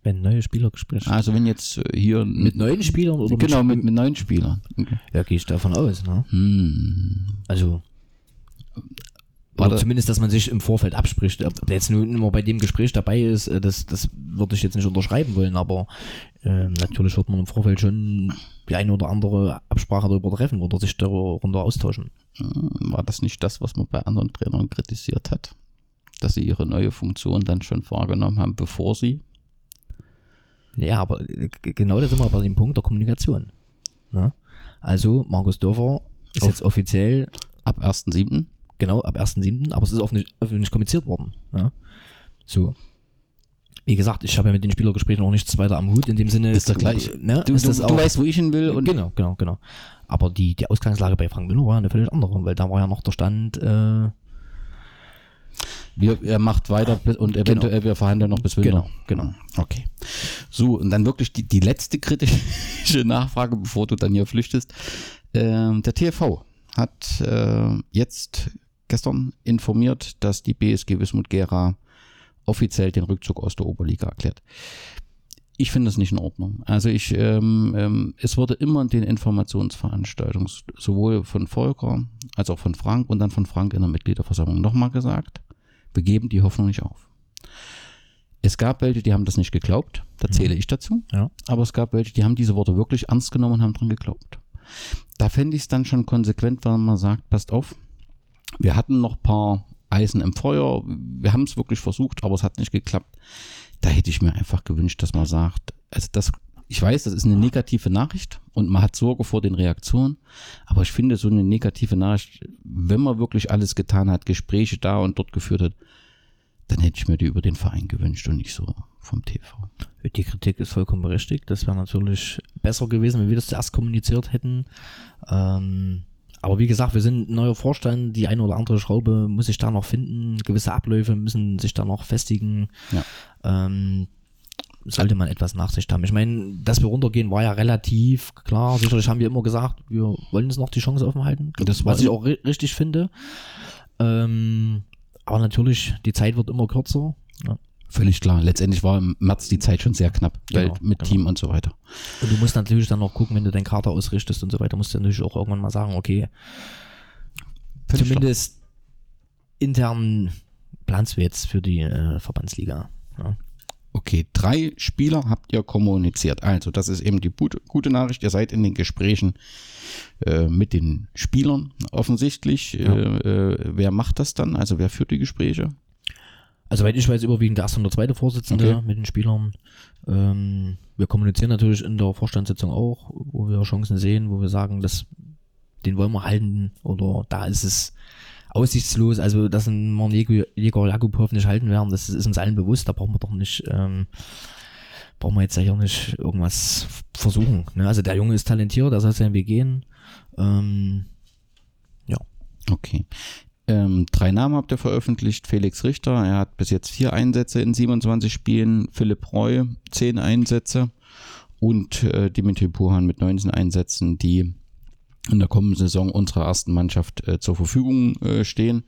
Wenn neue Spielergespräche. Also wenn jetzt äh, hier mit neuen Spielern oder genau mit, mit neuen Spielern. Ja, gehe ich davon aus. Ne? Hm. Also oder zumindest, dass man sich im Vorfeld abspricht. Ob der jetzt nur immer bei dem Gespräch dabei ist, äh, das, das würde ich jetzt nicht unterschreiben wollen, aber äh, natürlich wird man im Vorfeld schon die eine oder andere Absprache darüber treffen oder sich darüber austauschen. Hm, war das nicht das, was man bei anderen Trainern kritisiert hat? Dass sie ihre neue Funktion dann schon wahrgenommen haben, bevor sie? Ja, aber äh, genau das sind wir bei dem Punkt der Kommunikation. Ne? Also, Markus Dörfer ist Auf jetzt offiziell ab 1.7. Genau, ab 1.7., aber es ist öffentlich, öffentlich kommuniziert worden. Ja. So. Wie gesagt, ich habe ja mit den Spielergesprächen auch nichts weiter am Hut, in dem Sinne. Ist doch gleich. Ne, du, ist du, du weißt, wo ich hin will. Und genau, genau, genau. Aber die, die Ausgangslage bei Frank Müller war eine völlig andere, weil da war ja noch der Stand, äh, wir, er macht weiter und eventuell genau. wir verhandeln noch bis Winter. Genau, genau. Okay. So, und dann wirklich die, die letzte kritische Nachfrage, bevor du dann hier flüchtest. Ähm, der TFV hat äh, jetzt gestern informiert, dass die BSG Wismut Gera offiziell den Rückzug aus der Oberliga erklärt. Ich finde das nicht in Ordnung. Also ich, ähm, ähm, es wurde immer in den Informationsveranstaltungen sowohl von Volker als auch von Frank und dann von Frank in der Mitgliederversammlung nochmal gesagt, wir geben die Hoffnung nicht auf. Es gab welche, die haben das nicht geglaubt, da zähle ich dazu. Ja. Aber es gab welche, die haben diese Worte wirklich ernst genommen und haben dran geglaubt. Da fände ich es dann schon konsequent, wenn man sagt, passt auf, wir hatten noch ein paar Eisen im Feuer, wir haben es wirklich versucht, aber es hat nicht geklappt. Da hätte ich mir einfach gewünscht, dass man sagt, also das, ich weiß, das ist eine negative Nachricht und man hat Sorge vor den Reaktionen, aber ich finde so eine negative Nachricht, wenn man wirklich alles getan hat, Gespräche da und dort geführt hat, dann hätte ich mir die über den Verein gewünscht und nicht so vom TV. Die Kritik ist vollkommen berechtigt. Das wäre natürlich besser gewesen, wenn wir das zuerst kommuniziert hätten. Ähm, aber wie gesagt, wir sind ein neuer Vorstand. Die eine oder andere Schraube muss sich da noch finden. Gewisse Abläufe müssen sich da noch festigen. Ja. Ähm, sollte man etwas Nachsicht haben. Ich meine, dass wir runtergehen, war ja relativ klar. Sicherlich haben wir immer gesagt, wir wollen uns noch die Chance offen halten. Das was ich auch ri richtig finde. Ähm, aber natürlich, die Zeit wird immer kürzer. Ja. Völlig klar. Letztendlich war im März die Zeit schon sehr knapp, weil Genau, mit genau. Team und so weiter. Und du musst natürlich dann noch gucken, wenn du deinen Kater ausrichtest und so weiter, musst du natürlich auch irgendwann mal sagen, okay, Völlig zumindest intern planst du jetzt für die äh, Verbandsliga. Ja. Okay, drei Spieler habt ihr kommuniziert. Also, das ist eben die gute, gute Nachricht. Ihr seid in den Gesprächen äh, mit den Spielern offensichtlich. Ja. Äh, äh, wer macht das dann? Also, wer führt die Gespräche? Also, soweit ich weiß, überwiegend der erste und der zweite Vorsitzende Okay. mit den Spielern. Ähm, wir kommunizieren natürlich in der Vorstandssitzung auch, wo wir Chancen sehen, wo wir sagen, dass den wollen wir halten oder da ist es aussichtslos. Also, dass ein Jegor Jakubov nicht halten werden, das ist uns allen bewusst. Da brauchen wir doch nicht, ähm, brauchen wir jetzt ja hier nicht irgendwas versuchen. Ne? Also, der Junge ist talentiert, der soll seinen Weg gehen. Ähm, Okay. Ähm, drei Namen habt ihr veröffentlicht. Felix Richter, er hat bis jetzt vier Einsätze in 27 Spielen. Philipp Reu, zehn Einsätze. Und äh, Dimitri Puhan mit 19 Einsätzen, die in der kommenden Saison unserer ersten Mannschaft äh, zur Verfügung äh, stehen.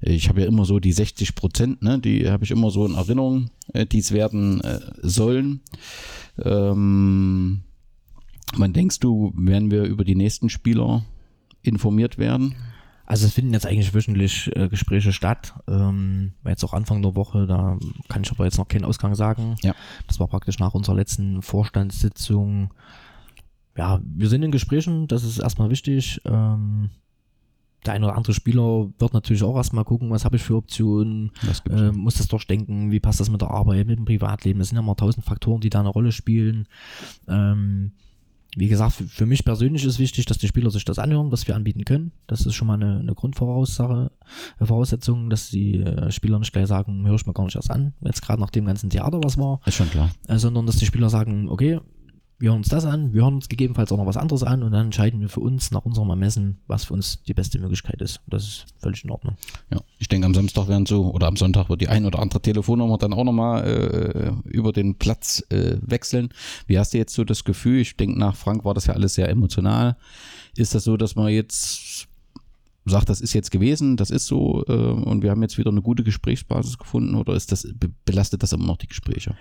Ich habe ja immer so die 60 Prozent, ne, die habe ich immer so in Erinnerung, äh, die es werden äh, sollen. Ähm, wann denkst du, werden wir über die nächsten Spieler informiert werden? Also es finden jetzt eigentlich wöchentlich äh, Gespräche statt. Ähm, jetzt auch Anfang der Woche, da kann ich aber jetzt noch keinen Ausgang sagen. Ja. Das war praktisch nach unserer letzten Vorstandssitzung. Ja, wir sind in Gesprächen, das ist erstmal wichtig. Ähm, der ein oder andere Spieler wird natürlich auch erstmal gucken, was habe ich für Optionen, äh, muss das durchdenken, wie passt das mit der Arbeit, mit dem Privatleben. Das sind ja mal tausend Faktoren, die da eine Rolle spielen. Ähm, wie gesagt, für, für mich persönlich ist wichtig, dass die Spieler sich das anhören, was wir anbieten können. Das ist schon mal eine, eine Grundvoraussache, äh, Voraussetzung, dass die äh, Spieler nicht gleich sagen, höre ich mir gar nicht erst an, jetzt gerade nach dem ganzen Theater, was war, Ist schon klar. äh, sondern dass die Spieler sagen, okay, wir hören uns das an, wir hören uns gegebenenfalls auch noch was anderes an und dann entscheiden wir für uns nach unserem Ermessen, was für uns die beste Möglichkeit ist. Das ist völlig in Ordnung. Ja, ich denke, am Samstag werden so, oder am Sonntag wird die ein oder andere Telefonnummer dann auch nochmal äh, über den Platz äh, wechseln. Wie hast du jetzt so das Gefühl? Ich denke, nach Frank war das ja alles sehr emotional. Ist das so, dass man jetzt sagt, das ist jetzt gewesen, das ist so äh, und wir haben jetzt wieder eine gute Gesprächsbasis gefunden oder ist das, be belastet das immer noch die Gespräche?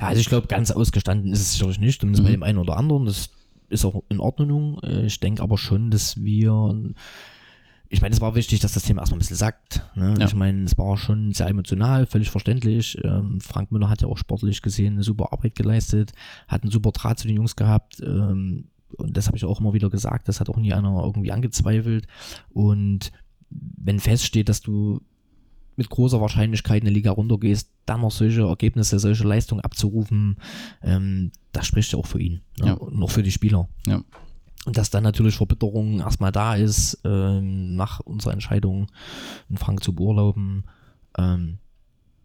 Ja, also ich glaube, ganz ausgestanden ist es sicherlich nicht, zumindest bei Mhm. dem einen oder anderen. Das ist auch in Ordnung. Äh, Ich denke aber schon, dass wir. Ich meine, es war wichtig, dass das Thema erstmal ein bisschen sagt. Ne? Ja. Ich meine, es war schon sehr emotional, völlig verständlich. Ähm, Frank Müller hat ja auch sportlich gesehen eine super Arbeit geleistet, hat einen super Draht zu den Jungs gehabt. Ähm, und das habe ich auch immer wieder gesagt, das hat auch nie einer irgendwie angezweifelt. Und wenn feststeht, dass du mit großer Wahrscheinlichkeit in eine Liga runtergehst, dann noch solche Ergebnisse, solche Leistungen abzurufen, ähm, das spricht ja auch für ihn. Ne? Ja. Und noch für die Spieler. Ja. Und dass dann natürlich Verbitterung erstmal da ist, ähm, nach unserer Entscheidung, in Frank zu beurlauben, ähm,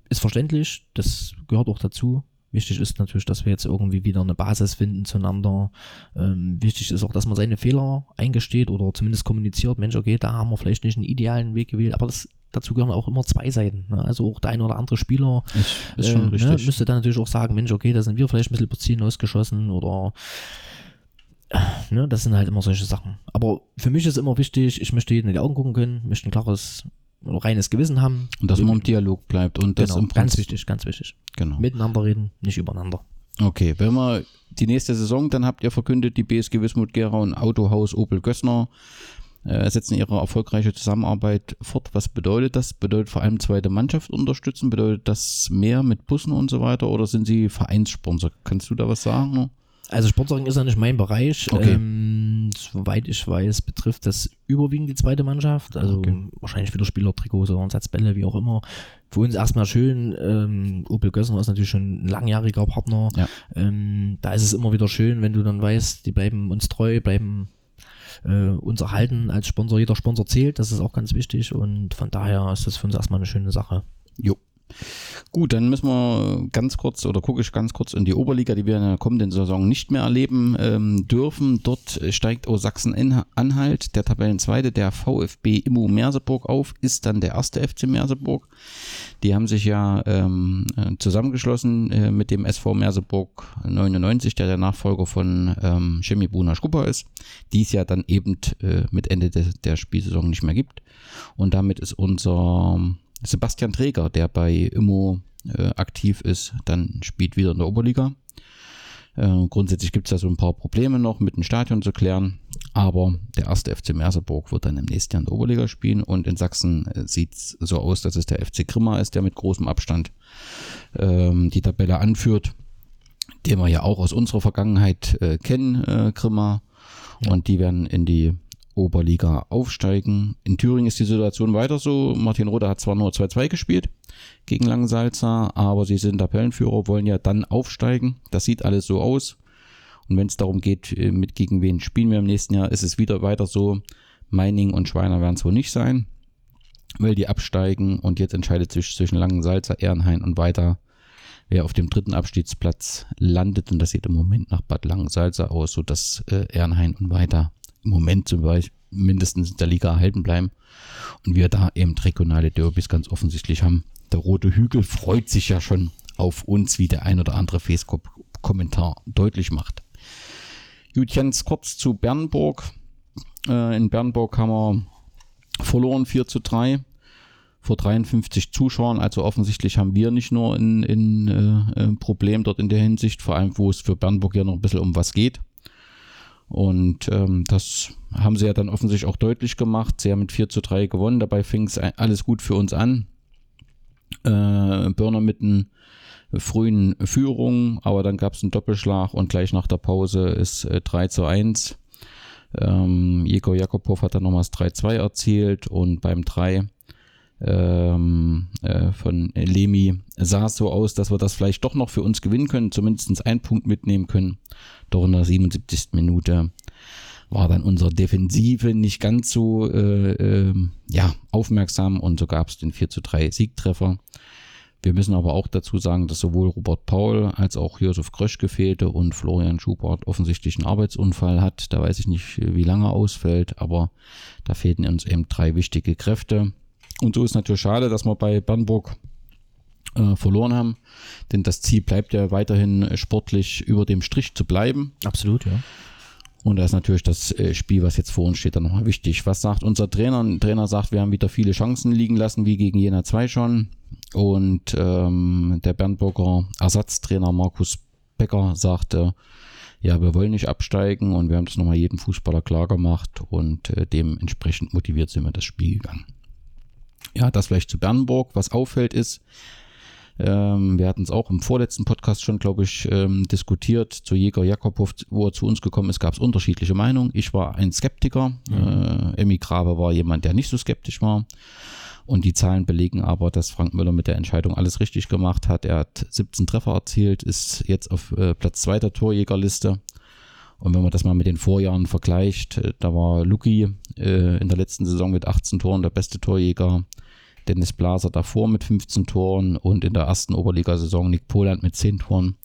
ist verständlich. Das gehört auch dazu. Wichtig ist natürlich, dass wir jetzt irgendwie wieder eine Basis finden zueinander. Ähm, wichtig ist auch, dass man seine Fehler eingesteht oder zumindest kommuniziert. Mensch, okay, da haben wir vielleicht nicht einen idealen Weg gewählt, aber das, dazu gehören auch immer zwei Seiten. Ne? Also auch der ein oder andere Spieler Ist, ist schon äh, richtig. Ne, müsste dann natürlich auch sagen, Mensch, okay, da sind wir vielleicht ein bisschen über Ziel ausgeschossen oder Ne, das sind halt immer solche Sachen. Aber für mich ist immer wichtig, ich möchte jedem in die Augen gucken können, möchte ein klares, reines Gewissen haben. Und dass man im Dialog bleibt und das genau, im ganz wichtig, ganz wichtig. Genau. Miteinander reden, nicht übereinander. Okay, wenn wir die nächste Saison, dann habt ihr verkündet, die BSG Wismut Gera und Autohaus Opel Gössner äh, setzen ihre erfolgreiche Zusammenarbeit fort. Was bedeutet das? Bedeutet vor allem zweite Mannschaft unterstützen? Bedeutet das mehr mit Bussen und so weiter? Oder sind sie Vereinssponsor? Kannst du da was sagen? Also Sponsoring ist ja nicht mein Bereich. Okay. Ähm, soweit ich weiß, betrifft das überwiegend die zweite Mannschaft. Also Okay. wahrscheinlich wieder Spielertrikots oder Ersatzbälle, wie auch immer. Für uns erstmal schön. Ähm, Opel Gössner ist natürlich schon ein langjähriger Partner. Ja. Ähm, da ist es immer wieder schön, wenn du dann weißt, die bleiben uns treu, bleiben äh, uns erhalten als Sponsor. Jeder Sponsor zählt, das ist auch ganz wichtig. Und von daher ist das für uns erstmal eine schöne Sache. Jo. Gut, dann müssen wir ganz kurz oder gucke ich ganz kurz in die Oberliga, die wir in der kommenden Saison nicht mehr erleben ähm, dürfen. Dort steigt aus Sachsen-Anhalt, der Tabellenzweite, der VfB Immo Merseburg auf, ist dann der erste FC Merseburg. Die haben sich ja ähm, äh, zusammengeschlossen äh, mit dem SV Merseburg 99, der der Nachfolger von ähm, Chemie Bruna Skupper ist, die es ja dann eben äh, mit Ende de, der Spielsaison nicht mehr gibt. Und damit ist unser Sebastian Träger, der bei Immo äh, aktiv ist, dann spielt wieder in der Oberliga. Äh, grundsätzlich gibt es da so ein paar Probleme noch mit dem Stadion zu klären, aber der erste FC Merseburg wird dann im nächsten Jahr in der Oberliga spielen und in Sachsen äh, sieht es so aus, dass es der FC Grimma ist, der mit großem Abstand ähm, die Tabelle anführt, den wir ja auch aus unserer Vergangenheit äh, kennen, äh, Grimma. Und die werden in die Oberliga aufsteigen. In Thüringen ist die Situation weiter so. Martin Roder hat zwar nur 2-2 gespielt gegen Langensalza, aber sie sind Tabellenführer, wollen ja dann aufsteigen. Das sieht alles so aus. Und wenn es darum geht, äh, mit gegen wen spielen wir im nächsten Jahr, ist es wieder weiter so. Meining und Schweiner werden es wohl nicht sein, weil die absteigen und jetzt entscheidet sich zwischen Langensalza, Ehrenhain und weiter, wer auf dem dritten Abstiegsplatz landet. Und das sieht im Moment nach Bad Langensalza aus, sodass äh, Ehrenhain und weiter Moment zum Beispiel mindestens in der Liga erhalten bleiben. Und wir da eben regionale Derbys ganz offensichtlich haben. Der Rote Hügel freut sich ja schon auf uns, wie der ein oder andere Facebook-Kommentar deutlich macht. Gut, ganz kurz zu Bernburg. Äh, in Bernburg haben wir verloren 4 zu 3 vor 53 Zuschauern. Also offensichtlich haben wir nicht nur ein, ein, äh, ein Problem dort in der Hinsicht, vor allem wo es für Bernburg ja noch ein bisschen um was geht. Und ähm, das haben sie ja dann offensichtlich auch deutlich gemacht. Sie haben mit 4 zu 3 gewonnen. Dabei fing es alles gut für uns an. Äh, Börner mit einer frühen Führung, aber dann gab es einen Doppelschlag und gleich nach der Pause ist äh, 3 zu 1. Ähm, Jeko Jakobow hat dann nochmals 3-2 erzielt und beim 3 ähm, äh, von Lemi sah es so aus, dass wir das vielleicht doch noch für uns gewinnen können, zumindest einen Punkt mitnehmen können. Doch in der 77. Minute war dann unsere Defensive nicht ganz so äh, äh, ja, aufmerksam und so gab es den 4 zu 3 Siegtreffer. Wir müssen aber auch dazu sagen, dass sowohl Robert Paul als auch Josef Kröschke fehlte und Florian Schubert offensichtlich einen Arbeitsunfall hat. Da weiß ich nicht, wie lange ausfällt, aber da fehlten uns eben drei wichtige Kräfte. Und so ist natürlich schade, dass wir bei Bernburg äh, verloren haben, denn das Ziel bleibt ja weiterhin äh, sportlich über dem Strich zu bleiben. Absolut, ja. Und da ist natürlich das äh, Spiel, was jetzt vor uns steht, dann nochmal wichtig. Was sagt unser Trainer? Ein Trainer sagt, wir haben wieder viele Chancen liegen lassen, wie gegen Jena 2 schon. Und ähm, der Bernburger Ersatztrainer Markus Becker sagte, ja, wir wollen nicht absteigen und wir haben das nochmal jedem Fußballer klar gemacht und äh, dementsprechend motiviert sind wir das Spiel gegangen. Ja, das vielleicht zu Bernburg. Was auffällt ist, ähm, wir hatten es auch im vorletzten Podcast schon, glaube ich, ähm, diskutiert zu Jäger Jakobow, wo er zu uns gekommen ist, gab es unterschiedliche Meinungen. Ich war ein Skeptiker. Mhm. Äh, Emmy Grabe war jemand, der nicht so skeptisch war. Und die Zahlen belegen aber, dass Frank Müller mit der Entscheidung alles richtig gemacht hat. Er hat 17 Treffer erzielt, ist jetzt auf äh, Platz 2 der Torjägerliste. Und wenn man das mal mit den Vorjahren vergleicht, äh, da war Luki äh, in der letzten Saison mit 18 Toren der beste Torjäger. Dennis Blaser davor mit 15 Toren und in der ersten Oberligasaison Nick Poland mit 10 Toren.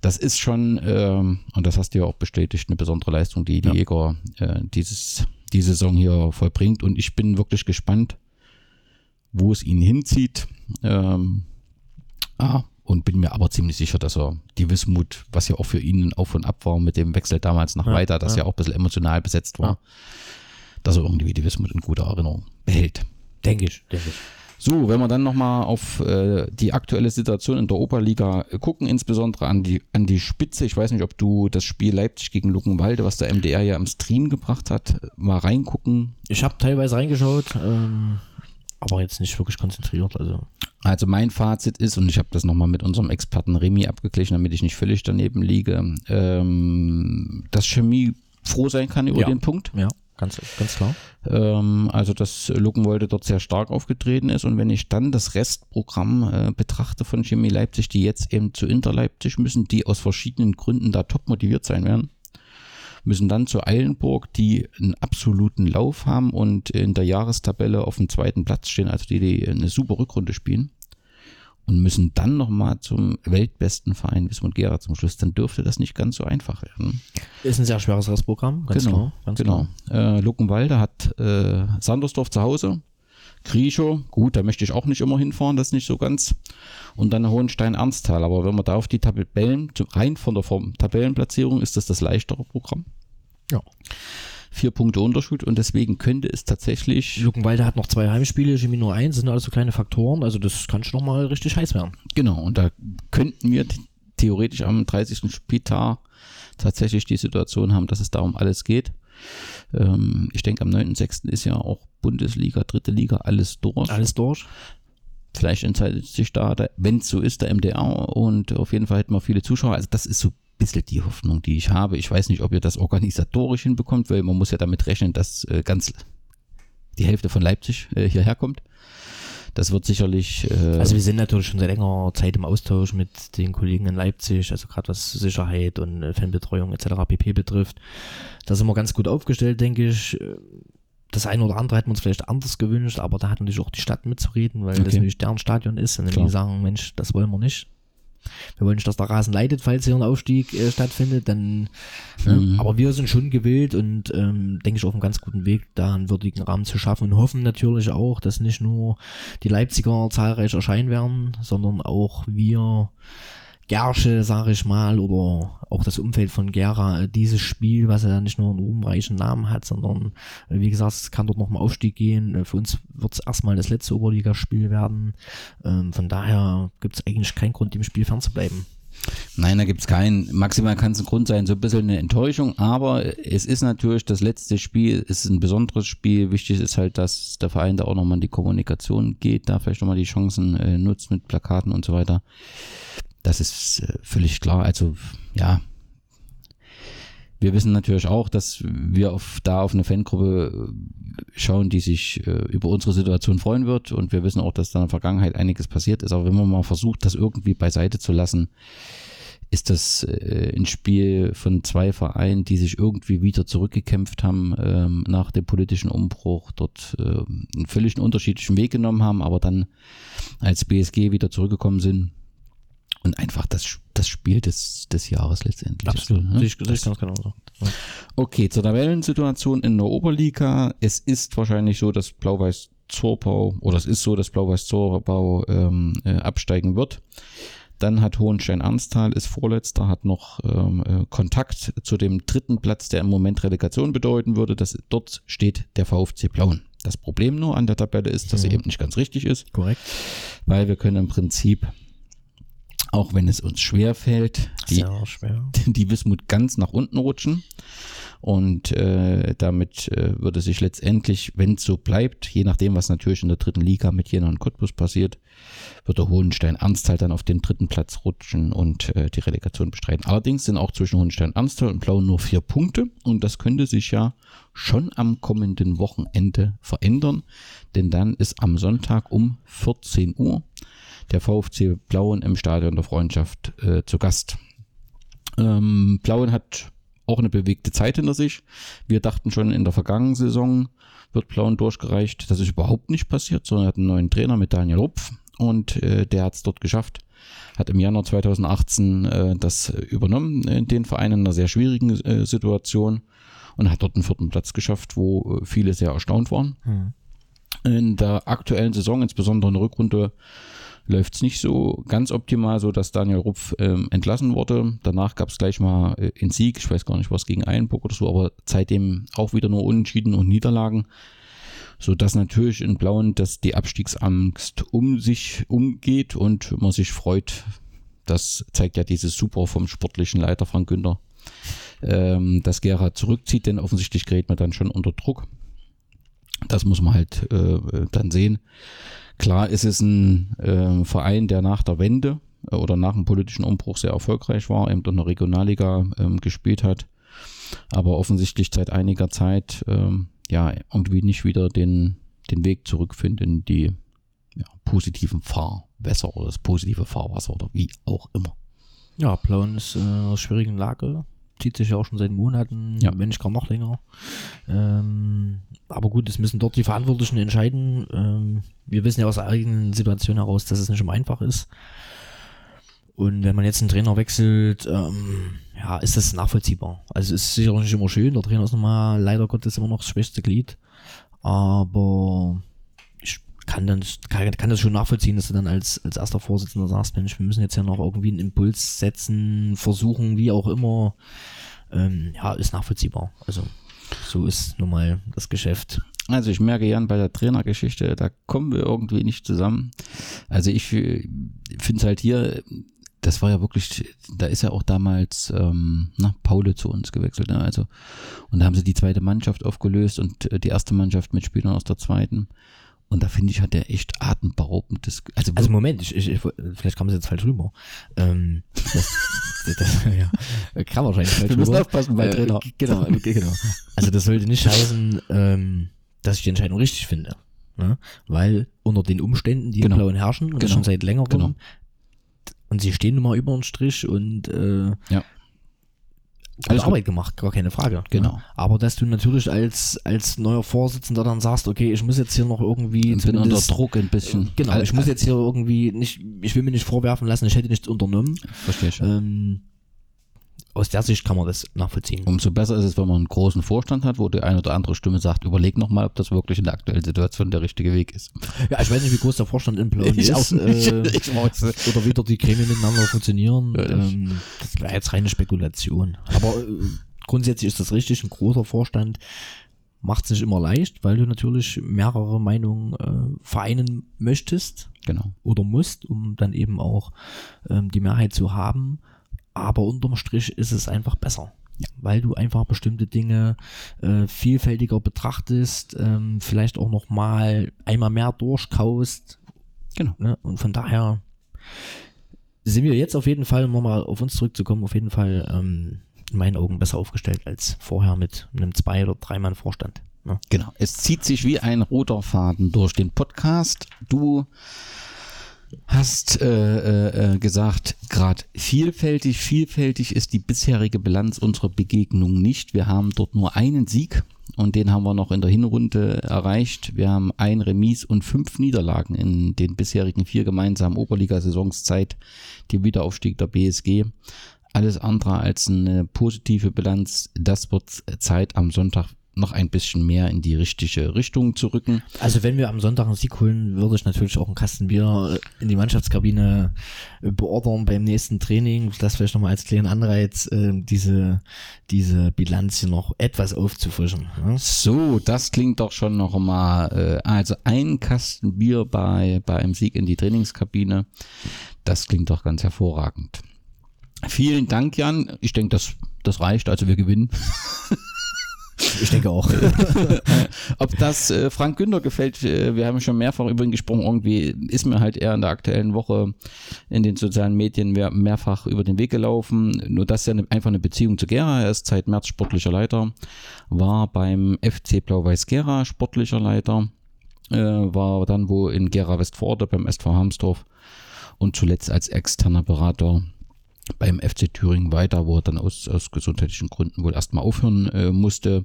Das ist schon, ähm, und das hast du ja auch bestätigt, eine besondere Leistung, die die Ja. Jäger äh, dieses, die Saison hier vollbringt. Und ich bin wirklich gespannt, wo es ihn hinzieht. Ähm, ah, und bin mir aber ziemlich sicher, dass er die Wismut, was ja auch für ihn Auf und Ab war mit dem Wechsel damals nach Ja, weiter, das ja. ja. auch ein bisschen emotional besetzt war, dass er irgendwie die Wismut in guter Erinnerung behält. Denke ich, denke ich. So, wenn wir dann nochmal auf äh, die aktuelle Situation in der Oberliga gucken, insbesondere an die, an die Spitze. Ich weiß nicht, ob du das Spiel Leipzig gegen Luckenwalde, was der MDR ja im Stream gebracht hat, mal reingucken. Ich habe teilweise reingeschaut, ähm, aber jetzt nicht wirklich konzentriert. Also Also mein Fazit ist, und ich habe das nochmal mit unserem Experten Remy abgeglichen, damit ich nicht völlig daneben liege, ähm, dass Chemie froh sein kann über Ja. den Punkt. ja, ganz, ganz klar. Ähm, also dass Luckenwolde dort sehr stark aufgetreten ist und wenn ich dann das Restprogramm äh, betrachte von Chemie Leipzig, die jetzt eben zu Inter Leipzig müssen, die aus verschiedenen Gründen da top motiviert sein werden, müssen dann zu Eilenburg, die einen absoluten Lauf haben und in der Jahrestabelle auf dem zweiten Platz stehen, also die, die eine super Rückrunde spielen und müssen dann nochmal zum weltbesten Verein Wismut Gera zum Schluss, dann dürfte das nicht ganz so einfach werden. Ist ein sehr schweres Restprogramm, ganz genau, klar. Ganz genau. Äh, Luckenwalde hat äh, Sandersdorf zu Hause. Griechow, gut, da möchte ich auch nicht immer hinfahren, das ist nicht so ganz. Und dann Hohenstein-Ernsthal. Aber wenn man da auf die Tabellen, rein von der Form Tabellenplatzierung, ist das das leichtere Programm. Ja. Vier Punkte Unterschied und deswegen könnte es tatsächlich, Luckenwalde hat noch zwei Heimspiele, Chemie nur eins, sind alles so kleine Faktoren, also das kann schon noch mal richtig heiß werden. genau, und da könnten wir th- theoretisch am 30. Spieltag tatsächlich die Situation haben, dass es darum alles geht. Ähm, ich denke, am 9.6. ist ja auch Bundesliga, dritte Liga, alles durch. Alles durch. Vielleicht entscheidet sich da, wenn es so ist, der MDR und auf jeden Fall hätten wir viele Zuschauer. Also das ist so bisschen die Hoffnung, die ich habe. Ich weiß nicht, ob ihr das organisatorisch hinbekommt, weil man muss ja damit rechnen, dass äh, ganz die Hälfte von Leipzig äh, hierher kommt. Das wird sicherlich äh, Also wir sind natürlich schon seit längerer Zeit im Austausch mit den Kollegen in Leipzig, also gerade was Sicherheit und äh, Fanbetreuung etc. pp. betrifft. Da sind wir ganz gut aufgestellt, denke ich. Äh, Das eine oder andere hätten wir uns vielleicht anders gewünscht, aber da hat natürlich auch die Stadt mitzureden, weil das Okay. natürlich deren Stadion ist. Und wenn Klar. die sagen, Mensch, das wollen wir nicht. Wir wollen nicht, dass der Rasen leidet, falls hier ein Aufstieg äh, stattfindet, dann ne? Mhm. aber wir sind schon gewillt und ähm, denke ich auf einem ganz guten Weg, da einen würdigen Rahmen zu schaffen und hoffen natürlich auch, dass nicht nur die Leipziger zahlreich erscheinen werden, sondern auch wir Gersche, sage ich mal, oder auch das Umfeld von Gera, äh, dieses Spiel, was ja nicht nur einen ruhmreichen Namen hat, sondern äh, wie gesagt, es kann dort noch mal Aufstieg gehen. Äh, Für uns wird es erstmal das letzte Oberligaspiel werden. Ähm, Von daher gibt es eigentlich keinen Grund, dem Spiel fernzubleiben. Nein, da gibt's keinen. Maximal kann es ein Grund sein, so ein bisschen eine Enttäuschung, aber es ist natürlich das letzte Spiel, es ist ein besonderes Spiel. Wichtig ist halt, dass der Verein da auch nochmal in die Kommunikation geht, da vielleicht nochmal die Chancen äh, nutzt mit Plakaten und so weiter. Das ist äh, völlig klar. Also, ja. Wir wissen natürlich auch, dass wir auf, da auf eine Fangruppe äh, schauen, die sich äh, über unsere Situation freuen wird. Und wir wissen auch, dass da in der Vergangenheit einiges passiert ist. Aber wenn man mal versucht, das irgendwie beiseite zu lassen, ist das äh, ein Spiel von zwei Vereinen, die sich irgendwie wieder zurückgekämpft haben ähm, nach dem politischen Umbruch, dort äh, einen völlig unterschiedlichen Weg genommen haben, aber dann als BSG wieder zurückgekommen sind und einfach das, das Spiel des, des Jahres letztendlich. ist, ne? Ich, ich ganz genau so. Ja. Okay, zur Tabellensituation in der Oberliga. Es ist wahrscheinlich so, dass Blau-Weiß Zorbau, oder es ist so, dass Blau-Weiß Zorbau ähm, äh, absteigen wird. Dann hat Hohenstein-Ernsthal, ist Vorletzter, hat noch ähm, äh, Kontakt zu dem dritten Platz, der im Moment Relegation bedeuten würde. Das, dort steht der VfC Blauen. Das Problem nur an der Tabelle ist, dass sie eben nicht ganz richtig ist, Korrekt. weil wir können im Prinzip, auch wenn es uns schwer fällt, die, schwer. die Wismut ganz nach unten rutschen. Und äh, damit äh, würde sich letztendlich, wenn es so bleibt, je nachdem, was natürlich in der dritten Liga mit Jena und Cottbus passiert, wird der Hohenstein Ernsthal dann auf den dritten Platz rutschen und äh, die Relegation bestreiten. Allerdings sind auch zwischen Hohenstein Ernsthal und Blau nur vier Punkte und das könnte sich ja schon am kommenden Wochenende verändern, denn dann ist am Sonntag um 14 Uhr der VfC Blauen im Stadion der Freundschaft äh, zu Gast. Ähm, Blauen hat auch eine bewegte Zeit hinter sich. Wir dachten schon in der vergangenen Saison wird Blauen durchgereicht. Das ist überhaupt nicht passiert, sondern er hat einen neuen Trainer mit Daniel Rupf und äh, der hat es dort geschafft. Hat im Januar 2018 äh, das übernommen, den Verein in einer sehr schwierigen äh, Situation und hat dort einen vierten Platz geschafft, wo äh, viele sehr erstaunt waren. Hm. In der aktuellen Saison, insbesondere in der Rückrunde, läuft es nicht so ganz optimal, so dass Daniel Rupf ähm, entlassen wurde. Danach gab es gleich mal äh, einen Sieg, ich weiß gar nicht, was gegen Eilenburg oder so, aber seitdem auch wieder nur Unentschieden und Niederlagen. So dass natürlich in Blauen dass die Abstiegsangst um sich umgeht und man sich freut. Das zeigt ja dieses Super vom sportlichen Leiter Frank Günther, ähm, dass Gera zurückzieht, denn offensichtlich gerät man dann schon unter Druck. Das muss man halt äh, dann sehen. Klar ist es ein äh, Verein, der nach der Wende äh, oder nach dem politischen Umbruch sehr erfolgreich war, eben in der Regionalliga ähm, gespielt hat, aber offensichtlich seit einiger Zeit ähm, ja irgendwie nicht wieder den, den Weg zurückfindet in die ja, positiven Fahrwässer oder das positive Fahrwasser oder wie auch immer. Ja, Plauen ist äh, in einer schwierigen Lage. Zieht sich ja auch schon seit Monaten, Ja. wenn nicht gar noch länger. Ähm, aber gut, es müssen dort die Verantwortlichen entscheiden. Ähm, wir wissen ja aus der eigenen Situation heraus, dass es nicht immer einfach ist. Und wenn man jetzt einen Trainer wechselt, ähm, ja, ist das nachvollziehbar. Also es ist sicher nicht immer schön. Der Trainer ist nochmal leider Gottes immer noch das schwächste Glied. Aber kann dann kann, kann das schon nachvollziehen, dass du dann als, als erster Vorsitzender sagst, Mensch, wir müssen jetzt ja noch irgendwie einen Impuls setzen, versuchen, wie auch immer. Ähm, ja, ist nachvollziehbar. Also so ist nun mal das Geschäft. Also ich merke Jan bei der Trainergeschichte, da kommen wir irgendwie nicht zusammen. Also ich finde es halt hier, das war ja wirklich, da ist ja auch damals ähm, na, Paule zu uns gewechselt. Ne? Also, und da haben sie die zweite Mannschaft aufgelöst und äh, die erste Mannschaft mit Spielern aus der zweiten. Und da finde ich, hat der echt atemberaubendes. Also, Also Moment, ich, ich, ich, vielleicht kam es jetzt falsch rüber. Ähm, das, das, ja, kam wahrscheinlich falsch Wir müssen rüber. aufpassen bei Äh, Trainer. Genau, genau. Also das sollte nicht heißen, ähm, dass ich die Entscheidung richtig finde. Ne? Weil unter den Umständen, die Genau. im Blauen herrschen, und das Genau. schon seit längerem, Genau. und sie stehen nun mal über den Strich und äh, Ja. Alles gut. Arbeit gemacht, gar keine Frage. Genau. Aber dass du natürlich als, als neuer Vorsitzender dann sagst, okay, ich muss jetzt hier noch irgendwie ich bin unter Druck ein bisschen. Genau, ich muss jetzt hier irgendwie nicht, ich will mir nicht vorwerfen lassen, ich hätte nichts unternommen. Verstehe ich. Ähm, aus der Sicht kann man das nachvollziehen. Umso besser ist es, wenn man einen großen Vorstand hat, wo die eine oder andere Stimme sagt, überleg nochmal, ob das wirklich in der aktuellen Situation der richtige Weg ist. Ja, ich weiß nicht, wie groß der Vorstand in Plauen ist. Äh, Ich weiß. oder wie dort die Gremien miteinander funktionieren. Ja, ähm, das wäre jetzt reine Spekulation. Aber äh, grundsätzlich ist das richtig. Ein großer Vorstand macht es nicht immer leicht, weil du natürlich mehrere Meinungen äh, vereinen möchtest Genau. oder musst, um dann eben auch ähm, die Mehrheit zu haben. Aber unterm Strich ist es einfach besser. Weil du einfach bestimmte Dinge äh, vielfältiger betrachtest, ähm, vielleicht auch noch mal einmal mehr durchkaust. Genau. Ne? Und von daher sind wir jetzt auf jeden Fall, um mal auf uns zurückzukommen, auf jeden Fall ähm, in meinen Augen besser aufgestellt als vorher mit einem Zwei- oder Dreimann-Vorstand. Ne? Genau. Es zieht sich wie ein roter Faden durch den Podcast. Du hast äh, äh, äh, gesagt, gerade vielfältig, vielfältig ist die bisherige Bilanz unserer Begegnung nicht. Wir haben dort nur einen Sieg und den haben wir noch in der Hinrunde erreicht. Wir haben ein Remis und fünf Niederlagen in den bisherigen vier gemeinsamen Oberligasaisonszeit, die Wiederaufstieg der BSG. Alles andere als eine positive Bilanz. Das wird Zeit am Sonntag noch ein bisschen mehr in die richtige Richtung zu rücken. Also wenn wir am Sonntag einen Sieg holen, würde ich natürlich auch einen Kasten Bier in die Mannschaftskabine äh, beordern beim nächsten Training. Das vielleicht nochmal als kleinen Anreiz, äh, diese, diese Bilanz hier noch etwas aufzufrischen. Ne? So, das klingt doch schon noch mal. Äh, also ein Kasten Bier bei, bei einem Sieg in die Trainingskabine. Das klingt doch ganz hervorragend. Vielen Dank, Jan. Ich denke, das, das reicht. Also wir gewinnen. Ich denke auch. Ob das äh, Frank Günther gefällt, äh, wir haben schon mehrfach über ihn gesprochen, irgendwie ist mir halt eher in der aktuellen Woche in den sozialen Medien mehr, mehrfach über den Weg gelaufen. Nur dass er eine, einfach eine Beziehung zu Gera, er ist seit März sportlicher Leiter, war beim FC Blau-Weiß Gera sportlicher Leiter, äh, war dann wo in Gera Westforde beim SV Hamsdorf und zuletzt als externer Berater beim FC Thüringen weiter, wo er dann aus, aus gesundheitlichen Gründen wohl erstmal aufhören äh, musste.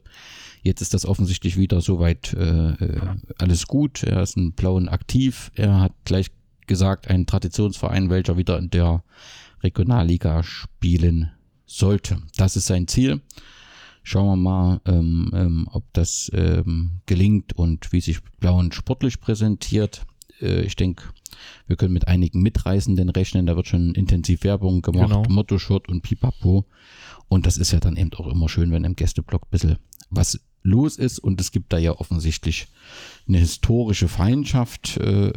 Jetzt ist das offensichtlich wieder soweit äh, äh, alles gut. Er ist in Blauen aktiv. Er hat gleich gesagt, ein Traditionsverein, welcher wieder in der Regionalliga spielen sollte. Das ist sein Ziel. Schauen wir mal, ähm, ähm, ob das ähm, gelingt und wie sich Blauen sportlich präsentiert. Äh, ich denke, wir können mit einigen Mitreisenden rechnen. Da wird schon intensiv Werbung gemacht, Genau. Motto-Shirt und Pipapo. Und das ist ja dann eben auch immer schön, wenn im Gästeblock ein bisschen was los ist. Und es gibt da ja offensichtlich eine historische Feindschaft, äh,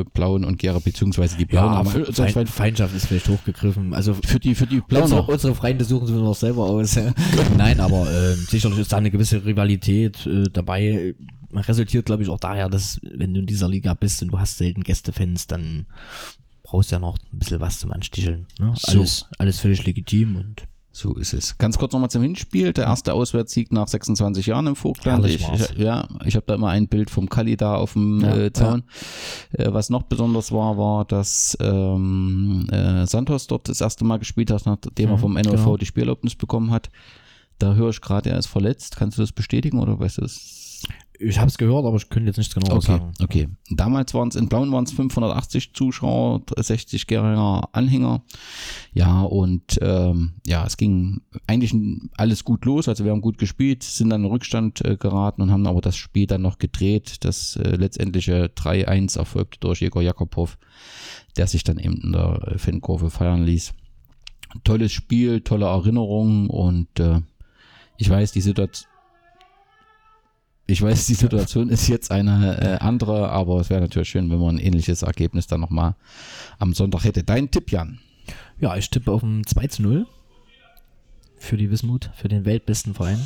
äh, Blauen und Gera, beziehungsweise die Blauen haben Fe- Feind, Feindschaft ist vielleicht hochgegriffen. Also für die, für die Blauen unsere, unsere Freunde suchen sie noch selber aus. Nein, aber äh, sicherlich ist da eine gewisse Rivalität äh, dabei. Resultiert, glaube ich, auch daher, dass wenn du in dieser Liga bist und du hast selten Gästefans, dann brauchst du ja noch ein bisschen was zum Ansticheln. Ne? So. Alles, alles völlig legitim und So ist es. Ganz kurz nochmal zum Hinspiel. Der erste Auswärtssieg nach 26 Jahren im Vogtland. Ich, ich, ja, ich habe da immer ein Bild vom Kali da auf dem Ja, äh, Zaun. Äh, was noch besonders war, war, dass ähm, äh, Santos dort das erste Mal gespielt hat, nachdem er Mhm, vom NLV genau. die Spielerlaubnis bekommen hat. Da höre ich gerade, er ist verletzt. Kannst du das bestätigen oder weißt du das? ich habe es gehört, aber ich könnte jetzt nichts genaues Okay, sagen. okay. Damals waren es in Blauen waren es 580 Zuschauer, 60 Geringer Anhänger. Ja, und ähm, ja, es ging eigentlich alles gut los. Also wir haben gut gespielt, sind dann in Rückstand äh, geraten und haben aber das Spiel dann noch gedreht. Das äh, letztendliche 3-1 erfolgte durch Jegor Jakobow, der sich dann eben in der äh, Fankurve feiern ließ. Tolles Spiel, tolle Erinnerungen und äh, ich weiß, die Situation ich weiß, die Situation ist jetzt eine äh, andere, aber es wäre natürlich schön, wenn man ein ähnliches Ergebnis dann nochmal am Sonntag hätte. Dein Tipp, Jan? Ja, ich tippe auf ein 2 zu 0 für die Wismut, für den weltbesten Verein.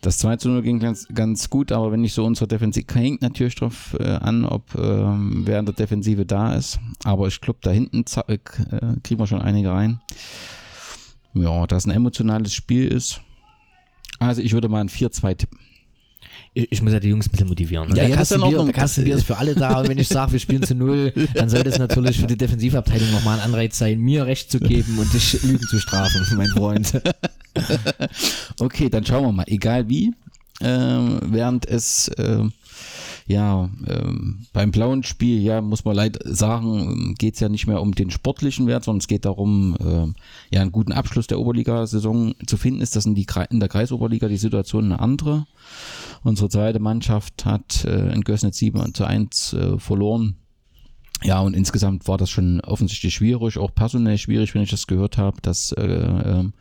Das 2 zu 0 ging ganz, ganz gut, aber wenn ich so unsere Defensive, hängt natürlich drauf äh, an, ob ähm, wer in der Defensive da ist. Aber ich glaube, da hinten äh, kriegen wir schon einige rein. Ja, dass ein emotionales Spiel ist. Also ich würde mal ein 4-2 tippen. Ich, ich muss ja die Jungs ein bisschen motivieren. Ne? Ja, der ja, das ist Kastenbier, Ordnung. der Kastenbier ist für alle da und wenn ich sage, wir spielen zu null, dann sollte es natürlich für die Defensivabteilung nochmal ein Anreiz sein, mir Recht zu geben und dich Lügen zu strafen, mein Freund. Okay, dann schauen wir mal. Egal wie, ähm, während es ähm, ja ähm, beim blauen Spiel, ja, muss man leider sagen, geht es ja nicht mehr um den sportlichen Wert, sondern es geht darum, ähm, ja, einen guten Abschluss der Oberligasaison zu finden. Ist das in, die, in der Kreisoberliga die Situation eine andere? Unsere zweite Mannschaft hat äh, in Gößnitz 7 zu 1 äh, verloren. Ja, und insgesamt war das schon offensichtlich schwierig, auch personell schwierig, wenn ich das gehört habe, dass äh, ähm,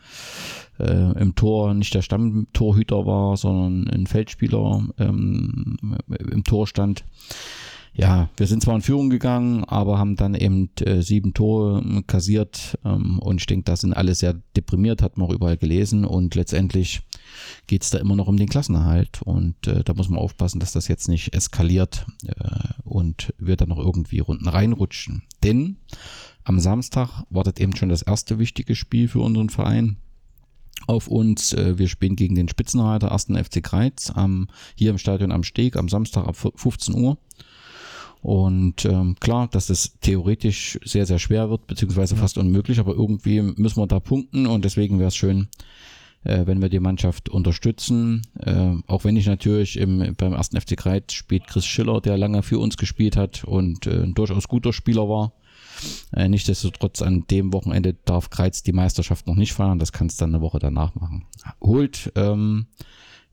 äh, im Tor nicht der Stammtorhüter war, sondern ein Feldspieler ähm, im Tor stand. Ja, wir sind zwar in Führung gegangen, aber haben dann eben äh, sieben Tore ähm, kassiert ähm, und ich denke, da sind alle sehr deprimiert, hat man auch überall gelesen und letztendlich geht's da immer noch um den Klassenerhalt und äh, da muss man aufpassen, dass das jetzt nicht eskaliert äh, und wir dann noch irgendwie Runden reinrutschen. Denn am Samstag wartet eben schon das erste wichtige Spiel für unseren Verein auf uns. Äh, Wir spielen gegen den Spitzenreiter 1. FC Kreiz am, hier im Stadion am Steg am Samstag ab 15 Uhr. Und ähm, klar, dass es theoretisch sehr, sehr schwer wird, beziehungsweise fast unmöglich, aber irgendwie müssen wir da punkten und deswegen wäre es schön, äh, wenn wir die Mannschaft unterstützen. Äh, auch wenn ich natürlich im, beim ersten FC Kreiz spielt Chris Schiller, der lange für uns gespielt hat und äh, ein durchaus guter Spieler war. Äh, nichtsdestotrotz an dem Wochenende darf Kreiz die Meisterschaft noch nicht feiern, das kannst dann eine Woche danach machen. Holt, ähm,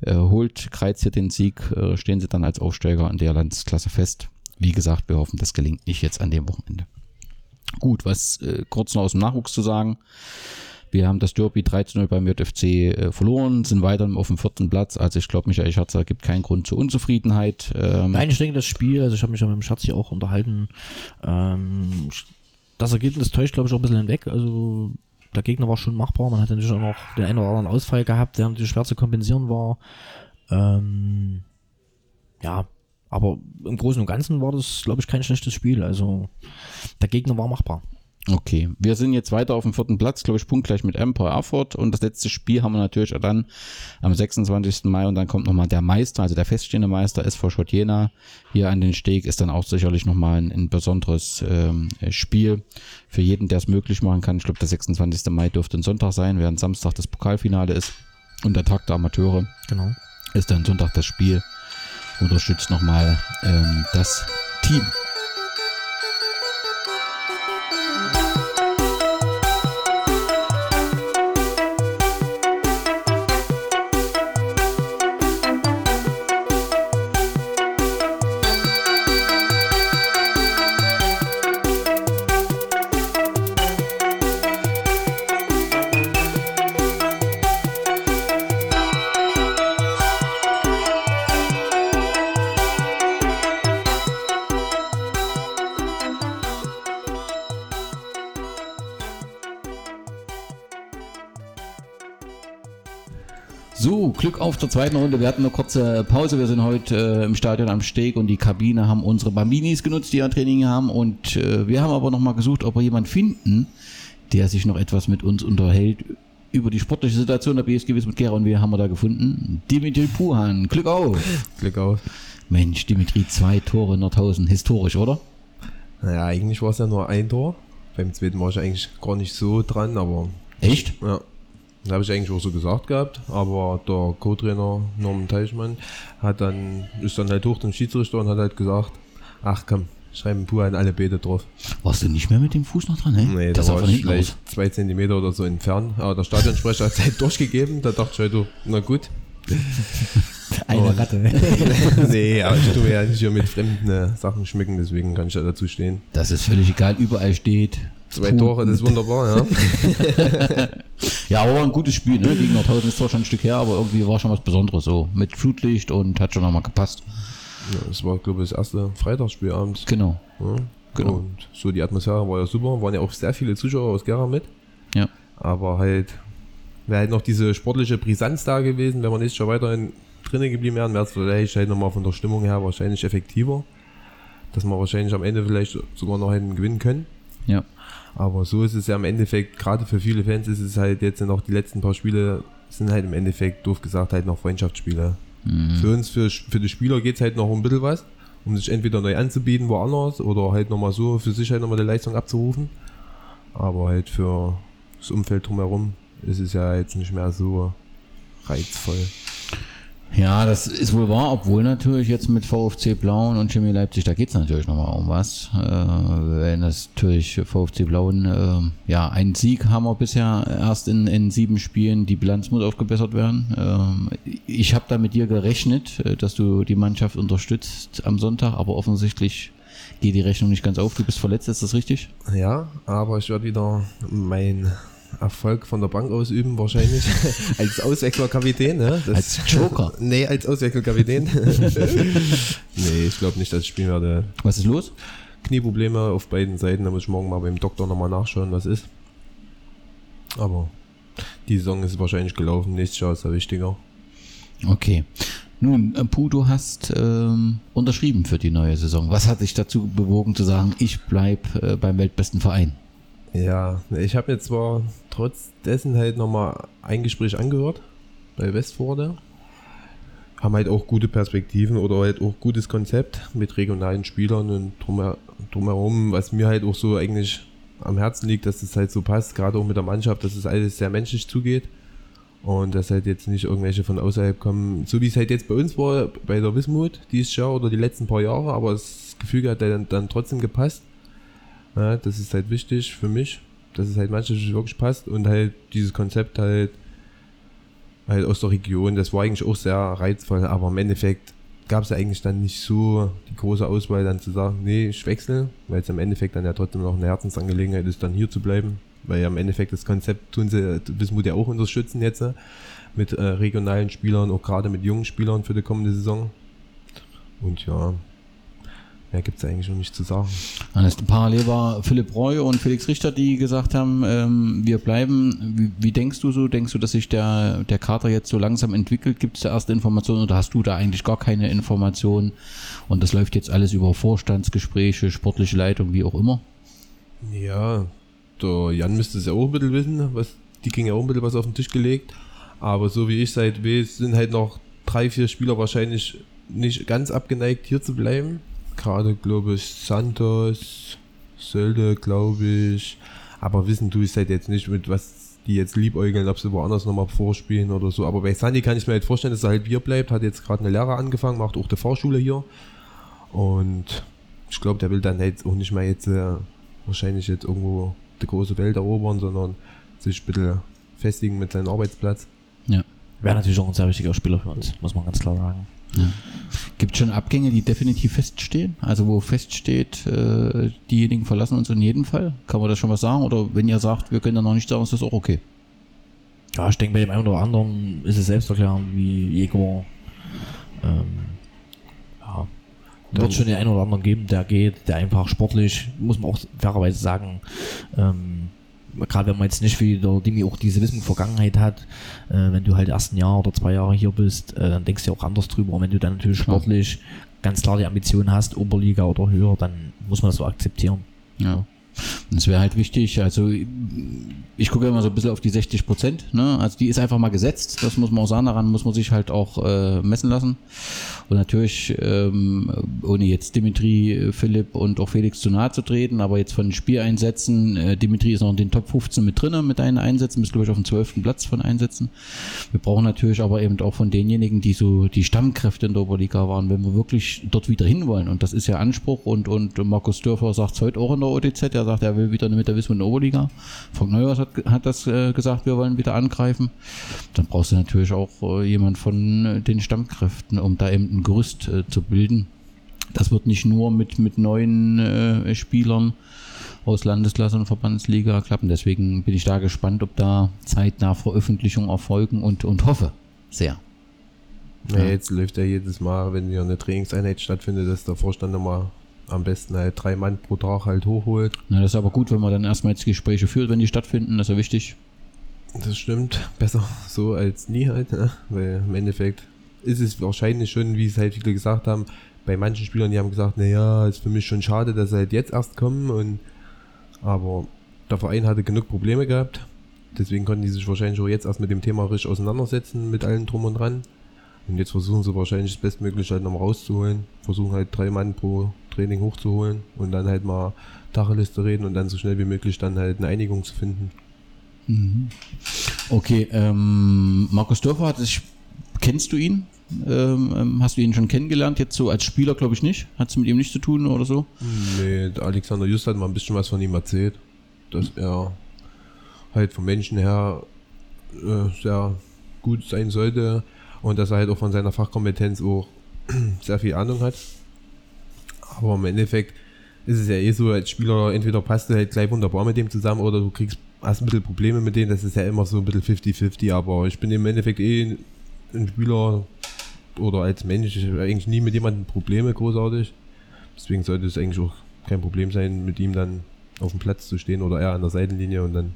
äh, holt Kreiz hier den Sieg, äh, stehen sie dann als Aufsteiger in der Landesklasse fest. Wie gesagt, wir hoffen, das gelingt nicht jetzt an dem Wochenende. Gut, was äh, kurz noch aus dem Nachwuchs zu sagen. Wir haben das Derby 13-0 beim JFC äh, verloren, sind weiter auf dem vierten Platz. Also ich glaube, Michael Schatzer gibt keinen Grund zur Unzufriedenheit. Ähm, Nein, ich denke, das Spiel, also ich habe mich ja mit dem Schatz hier auch unterhalten, ähm, das Ergebnis täuscht, glaube ich, auch ein bisschen hinweg. Also der Gegner war schon machbar. Man hat natürlich auch noch den einen oder anderen Ausfall gehabt, der natürlich schwer zu kompensieren war. Ähm, ja, aber im Großen und Ganzen war das, glaube ich, kein schlechtes Spiel. Also der Gegner war machbar. Okay, wir sind jetzt weiter auf dem vierten Platz, glaube ich, punktgleich mit Empire Erfurt. Und das letzte Spiel haben wir natürlich dann am 26. Mai und dann kommt nochmal der Meister, also der feststehende Meister SV Schott Jena hier an den Steg. Ist dann auch sicherlich nochmal ein, ein besonderes ähm, Spiel für jeden, der es möglich machen kann. Ich glaube, der 26. Mai dürfte ein Sonntag sein, während Samstag das Pokalfinale ist und der Tag der Amateure Genau. ist dann Sonntag das Spiel. Unterstützt nochmal ähm, das Team. Glück auf der zweiten Runde. Wir hatten eine kurze Pause. Wir sind heute äh, im Stadion am Steg und die Kabine haben unsere Bambinis genutzt, die ja Training haben. Und äh, wir haben aber nochmal gesucht, ob wir jemanden finden, der sich noch etwas mit uns unterhält über die sportliche Situation der BSG mit Gera. Und wir haben wir da gefunden? Dimitri Puhan. Glück auf. Glück auf. Mensch, Dimitri, zwei Tore in Nordhausen. Historisch, oder? Naja, eigentlich war es ja nur ein Tor. Beim zweiten war ich eigentlich gar nicht so dran, aber Echt? ja. Das habe ich eigentlich auch so gesagt gehabt, aber der Co-Trainer Norman Teichmann hat dann, ist dann halt hoch zum Schiedsrichter und hat halt gesagt, ach komm, schreiben Pur an alle Beete drauf. Warst du nicht mehr mit dem Fuß noch dran? Ne? Nee, das da war ich hinten aus. vielleicht zwei Zentimeter oder so entfernt, aber der Stadionsprecher hat es halt durchgegeben, da dachte ich halt, na gut. Eine Ratte. nee, aber ich tue ja nicht hier mit fremden äh, Sachen schmücken, deswegen kann ich ja dazu stehen. Das ist völlig egal, überall steht. Zwei Puh. Tore, das ist wunderbar, ja. Ja, aber war ein gutes Spiel, ne? Gegen Nordhausen ist zwar schon ein Stück her, aber irgendwie war schon was Besonderes so. Mit Flutlicht und hat schon nochmal gepasst. ja das war, glaube ich, das erste Freitagsspiel abends. Genau. Ja, Genau. Und so die Atmosphäre war ja super, waren ja auch sehr viele Zuschauer aus Gera mit, Ja. aber halt wäre halt noch diese sportliche Brisanz da gewesen, wenn wir nächstes Jahr weiterhin drinnen geblieben wären, wäre es vielleicht halt nochmal von der Stimmung her wahrscheinlich effektiver, dass wir wahrscheinlich am Ende vielleicht sogar noch hätten gewinnen können. Ja. Aber so ist es ja im Endeffekt, gerade für viele Fans ist es halt jetzt noch die letzten paar Spiele sind halt im Endeffekt, doof gesagt, halt noch Freundschaftsspiele. Für uns, für, für die Spieler geht es halt noch um ein bisschen was, um sich entweder neu anzubieten woanders oder halt nochmal so für sich halt nochmal die Leistung abzurufen. Aber halt für das Umfeld drumherum ist es ja jetzt nicht mehr so reizvoll. Ja, das ist wohl wahr, obwohl natürlich jetzt mit VfC Blauen und Chemie Leipzig, da geht's natürlich nochmal um was. Äh, wenn das natürlich VfC Blauen, äh, ja, einen Sieg haben wir bisher erst in, in sieben Spielen, die Bilanz muss aufgebessert werden. Ähm, ich habe da mit dir gerechnet, äh, dass du die Mannschaft unterstützt am Sonntag, aber offensichtlich geht die Rechnung nicht ganz auf. Du bist verletzt, ist das richtig? Ja, aber ich werde wieder mein Erfolg von der Bank ausüben, wahrscheinlich. als Auswechselkapitän, ne? Das- Als Joker. nee, als Auswechselkapitän. nee, ich glaube nicht, dass ich spielen werde. Was ist los? Knieprobleme auf beiden Seiten, da muss ich morgen mal beim Doktor nochmal nachschauen, was ist. Aber die Saison ist wahrscheinlich gelaufen, nächstes Jahr ist ja wichtiger. Okay. Nun, äh, Puh, du hast ähm, unterschrieben für die neue Saison. Was hat dich dazu bewogen zu sagen, ich bleib äh, beim weltbesten Verein? Ja, ich habe mir zwar trotz dessen halt nochmal ein Gespräch angehört bei Westforde. Haben halt auch gute Perspektiven oder halt auch gutes Konzept mit regionalen Spielern und drumher, drumherum, was mir halt auch so eigentlich am Herzen liegt, dass es halt so passt, gerade auch mit der Mannschaft, dass es alles sehr menschlich zugeht und dass halt jetzt nicht irgendwelche von außerhalb kommen, so wie es halt jetzt bei uns war, bei der Wismut dieses Jahr oder die letzten paar Jahre, aber das Gefühl hat dann, dann trotzdem gepasst. Ja, das ist halt wichtig für mich, dass es halt manchmal wirklich passt und halt dieses Konzept halt, halt aus der Region, das war eigentlich auch sehr reizvoll, aber im Endeffekt gab es eigentlich dann nicht so die große Auswahl dann zu sagen, nee, ich wechsle, weil es im Endeffekt dann ja trotzdem noch eine Herzensangelegenheit ist, dann hier zu bleiben, weil ja im Endeffekt das Konzept tun sie, Wismut ja auch unterstützen jetzt äh, mit äh, regionalen Spielern, auch gerade mit jungen Spielern für die kommende Saison. Und ja, mehr gibt es eigentlich noch nicht zu sagen. Dann ist parallel war Philipp Reu und Felix Richter, die gesagt haben, ähm, wir bleiben. Wie, wie denkst du so? Denkst du, dass sich der, der Kader jetzt so langsam entwickelt? Gibt es da erste Informationen oder hast du da eigentlich gar keine Informationen? Und das läuft jetzt alles über Vorstandsgespräche, sportliche Leitung, wie auch immer? Ja, der Jan müsste es ja auch ein bisschen wissen, was, die kriegen ja auch ein bisschen was auf den Tisch gelegt. Aber so wie ich seit weiß, sind halt noch drei, vier Spieler wahrscheinlich nicht ganz abgeneigt, hier zu bleiben. Gerade, glaube ich, Santos, Sölde, glaube ich. Aber wissen du es halt jetzt nicht, mit was die jetzt liebäugeln, ob sie woanders nochmal vorspielen oder so. Aber bei Sandy kann ich mir halt vorstellen, dass er halt hier bleibt. Hat jetzt gerade eine Lehre angefangen, macht auch die Fahrschule hier. Und ich glaube, der will dann halt auch nicht mehr jetzt äh, wahrscheinlich jetzt irgendwo die große Welt erobern, sondern sich ein bisschen festigen mit seinem Arbeitsplatz. Ja. Wäre natürlich auch ein sehr wichtiger Spieler für uns, muss man ganz klar sagen. Gibt es schon Abgänge, die definitiv feststehen? Also wo feststeht, äh, diejenigen verlassen uns in jedem Fall? Kann man das schon was sagen? Oder wenn ihr sagt, wir können da noch nicht sagen, ist das auch okay? Ja, ich denke, bei dem einen oder anderen ist es selbsterklärend, wie Jäger. Ähm, ja, wird schon den einen oder anderen geben, der geht, der einfach sportlich, muss man auch fairerweise sagen, ähm, gerade wenn man jetzt nicht wie der Dimi auch diese Wissen Vergangenheit hat, äh, wenn du halt erst ein Jahr oder zwei Jahre hier bist, äh, dann denkst du auch anders drüber. Und wenn du dann natürlich sportlich ganz klar die Ambition hast, Oberliga oder höher, dann muss man das so akzeptieren. Ja. Es wäre halt wichtig, also ich gucke immer so ein bisschen auf die 60 Prozent, ne? also die ist einfach mal gesetzt, das muss man auch sagen, daran muss man sich halt auch äh, messen lassen. Und natürlich, ähm, ohne jetzt Dimitri, Philipp und auch Felix zu nahe zu treten, aber jetzt von den Spieleinsätzen, äh, Dimitri ist noch in den Top 15 mit drin mit deinen Einsätzen, bist glaube ich auf dem 12. Platz von Einsätzen. Wir brauchen natürlich aber eben auch von denjenigen, die so die Stammkräfte in der Oberliga waren, wenn wir wirklich dort wieder hinwollen. Und das ist ja Anspruch und, und Markus Dörfer sagt es heute auch in der ODZ, er sagt, er will wieder mit der Wismut in der Oberliga. Frank Neuers hat, hat das äh, gesagt, wir wollen wieder angreifen. Dann brauchst du natürlich auch äh, jemand von äh, den Stammkräften, um da eben ein Gerüst äh, zu bilden. Das wird nicht nur mit, mit neuen äh, Spielern aus Landesklasse und Verbandsliga klappen. Deswegen bin ich da gespannt, ob da zeitnah Veröffentlichungen erfolgen und, und hoffe sehr. Ja, jetzt läuft ja jedes Mal, wenn hier eine Trainingseinheit stattfindet, dass der Vorstand nochmal am besten halt drei Mann pro Tag halt hochholt. Na, das ist aber gut, wenn man dann erstmal jetzt Gespräche führt, wenn die stattfinden, das ist ja wichtig. Das stimmt. Besser so als nie halt, ne? weil im Endeffekt ist es wahrscheinlich schon, wie es halt viele gesagt haben, bei manchen Spielern, die haben gesagt, naja, ist für mich schon schade, dass sie halt jetzt erst kommen und aber der Verein hatte genug Probleme gehabt. Deswegen konnten die sich wahrscheinlich auch jetzt erst mit dem Thema richtig auseinandersetzen, mit allem drum und dran. Und jetzt versuchen sie wahrscheinlich das Bestmögliche halt nochmal rauszuholen. Versuchen halt drei Mann pro Training hochzuholen und dann halt mal Tacheliste reden und dann so schnell wie möglich dann halt eine Einigung zu finden. Okay, ähm, Markus Dörfer, kennst du ihn? Ähm, ähm, hast du ihn schon kennengelernt? Jetzt so als Spieler, glaube ich nicht. Hat es mit ihm nichts zu tun oder so? Nee, der Alexander Just hat mal ein bisschen was von ihm erzählt, dass er halt vom Menschen her äh, sehr gut sein sollte und dass er halt auch von seiner Fachkompetenz auch sehr viel Ahnung hat. Aber im Endeffekt ist es ja eh so, als Spieler, entweder passt du halt gleich wunderbar mit dem zusammen oder du kriegst hast ein bisschen Probleme mit denen, das ist ja immer so ein bisschen 50-50, aber ich bin im Endeffekt eh ein Spieler oder als Mensch ich habe eigentlich nie mit jemandem Probleme großartig. Deswegen sollte es eigentlich auch kein Problem sein, mit ihm dann auf dem Platz zu stehen oder eher an der Seitenlinie und dann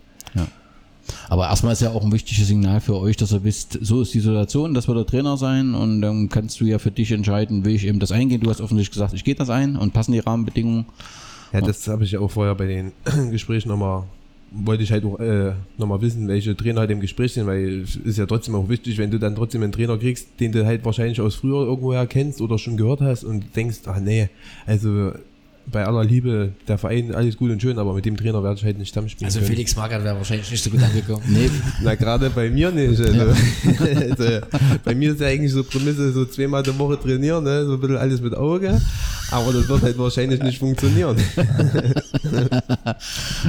Aber erstmal ist ja auch ein wichtiges Signal für euch, dass ihr wisst, so ist die Situation, das wird der Trainer sein und dann kannst du ja für dich entscheiden, will ich eben das eingehen. Du hast offensichtlich gesagt, ich gehe das ein und passen die Rahmenbedingungen. Ja, das habe ich auch vorher bei den Gesprächen nochmal, wollte ich halt auch äh, nochmal wissen, welche Trainer halt im Gespräch sind, weil es ist ja trotzdem auch wichtig, wenn du dann trotzdem einen Trainer kriegst, den du halt wahrscheinlich aus früher irgendwoher kennst oder schon gehört hast und denkst, ach nee, also bei aller Liebe, der Verein, alles gut und schön, aber mit dem Trainer werde ich halt nicht Stammspielen Also können. Felix Magath wäre wahrscheinlich nicht so gut angekommen. Nee, Na, gerade bei mir nicht. Also, also, bei mir ist ja eigentlich so Prämisse, so zweimal die Woche trainieren, ne? so ein bisschen alles mit Auge. Aber das wird halt wahrscheinlich nicht funktionieren.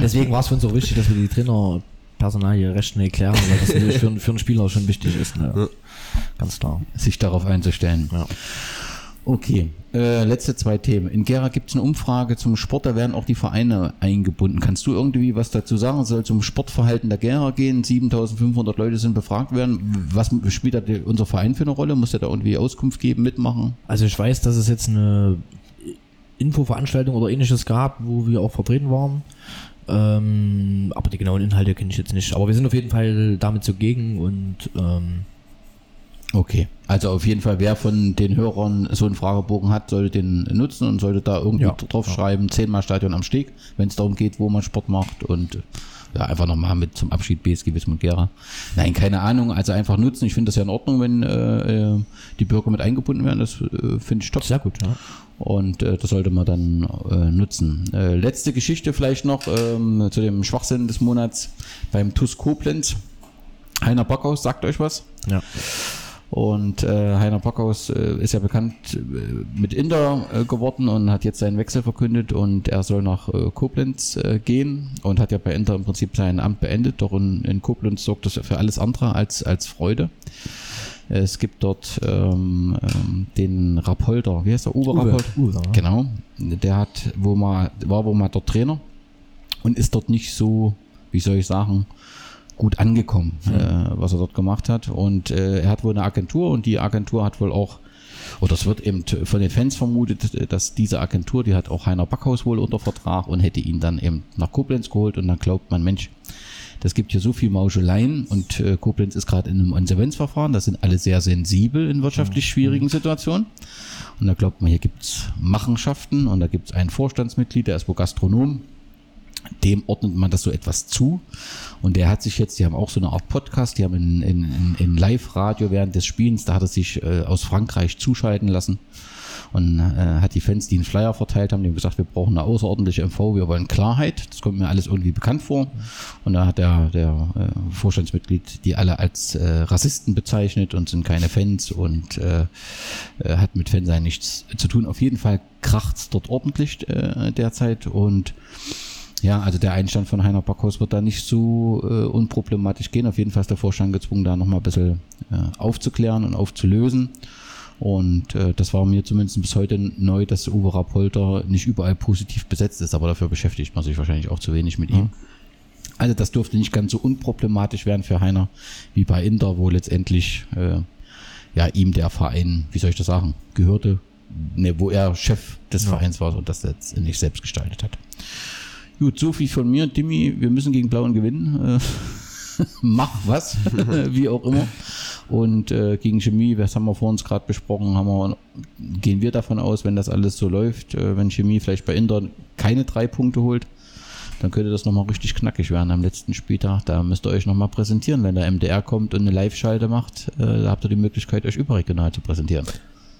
Deswegen war es für uns auch wichtig, dass wir die Trainerpersonal hier recht schnell klären, weil das natürlich für, für einen Spieler schon wichtig ist. Ne? Ganz klar. sich darauf einzustellen. Ja. Okay, äh, letzte zwei Themen. In Gera gibt es eine Umfrage zum Sport, da werden auch die Vereine eingebunden. Kannst du irgendwie was dazu sagen? Soll zum Sportverhalten der Gera gehen. 7500 Leute sind befragt werden. Was spielt da unser Verein für eine Rolle? Muss der da irgendwie Auskunft geben, mitmachen? Also ich weiß, dass es jetzt eine Infoveranstaltung oder ähnliches gab, wo wir auch vertreten waren. Ähm, aber die genauen Inhalte kenne ich jetzt nicht. Aber wir sind auf jeden Fall damit zugegen und ähm, Okay, also auf jeden Fall, wer von den Hörern so einen Fragebogen hat, sollte den nutzen und sollte da irgendwie Ja, drauf ja. schreiben, zehnmal Stadion am Steg, wenn es darum geht, wo man Sport macht und ja, einfach nochmal mit zum Abschied BSG Wismut Gera. Nein, keine Ahnung, also einfach nutzen. Ich finde das ja in Ordnung, wenn äh, äh, die Bürger mit eingebunden werden, das äh, finde ich top. sehr gut. Ja. Und äh, das sollte man dann äh, nutzen. Äh, letzte Geschichte vielleicht noch ähm, zu dem Schwachsinn des Monats beim TUS Koblenz. Heiner Backhaus, sagt euch was? Ja. Und äh, Heiner Backhaus äh, ist ja bekannt äh, mit Inter äh, geworden und hat jetzt seinen Wechsel verkündet und er soll nach äh, Koblenz äh, gehen und hat ja bei Inter im Prinzip sein Amt beendet. Doch in, in Koblenz sorgt das für alles andere als, als Freude. Es gibt dort ähm, ähm, den Rapolder, wie heißt der? Uwe, Uwe, Rappold? Uwe, ja. Genau. Der hat, wo mal, war wo mal dort Trainer und ist dort nicht so, wie soll ich sagen, gut angekommen, äh, was er dort gemacht hat. Und äh, er hat wohl eine Agentur und die Agentur hat wohl auch oder es wird eben von den Fans vermutet, dass diese Agentur, die hat auch Heiner Backhaus wohl unter Vertrag und hätte ihn dann eben nach Koblenz geholt und dann glaubt man, Mensch, das gibt hier so viel Mauscheleien und äh, Koblenz ist gerade in einem Insolvenzverfahren. Da sind alle sehr sensibel in wirtschaftlich schwierigen Situationen. Und da glaubt man, hier gibt's Machenschaften und da gibt's ein Vorstandsmitglied, der ist wohl Gastronom. Dem ordnet man das so etwas zu. Und der hat sich jetzt, die haben auch so eine Art Podcast, die haben in, in, in, in Live-Radio während des Spielens, da hat er sich äh, aus Frankreich zuschalten lassen und äh, hat die Fans, die einen Flyer verteilt haben, die haben gesagt, wir brauchen eine außerordentliche MV, wir wollen Klarheit. Das kommt mir alles irgendwie bekannt vor. Und da hat der, der äh, Vorstandsmitglied die alle als äh, Rassisten bezeichnet und sind keine Fans und äh, äh, hat mit Fansein nichts zu tun. Auf jeden Fall kracht's dort ordentlich äh, derzeit und ja, also der Einstand von Heiner Backhaus wird da nicht so äh, unproblematisch gehen. Auf jeden Fall ist der Vorstand gezwungen, da nochmal ein bisschen äh, aufzuklären und aufzulösen. Und äh, das war mir zumindest bis heute neu, dass Uwe Rapolter nicht überall positiv besetzt ist, aber dafür beschäftigt man sich wahrscheinlich auch zu wenig mit ihm. Also das dürfte nicht ganz so unproblematisch werden für Heiner wie bei Inter, wo letztendlich äh, ja ihm der Verein, wie soll ich das sagen, gehörte, ne, wo er Chef des Ja. Vereins war und das jetzt nicht selbst gestaltet hat. Gut, so viel von mir, Dimmi. Wir müssen gegen Blauen gewinnen. Äh, mach was, wie auch immer. Und äh, gegen Chemie, das haben wir vor uns gerade besprochen, haben wir, gehen wir davon aus, wenn das alles so läuft, äh, wenn Chemie vielleicht bei Inter keine drei Punkte holt, dann könnte das nochmal richtig knackig werden am letzten Spieltag. Da müsst ihr euch nochmal präsentieren. Wenn der MDR kommt und eine Live-Schalte macht, äh, da habt ihr die Möglichkeit, euch überregional zu präsentieren.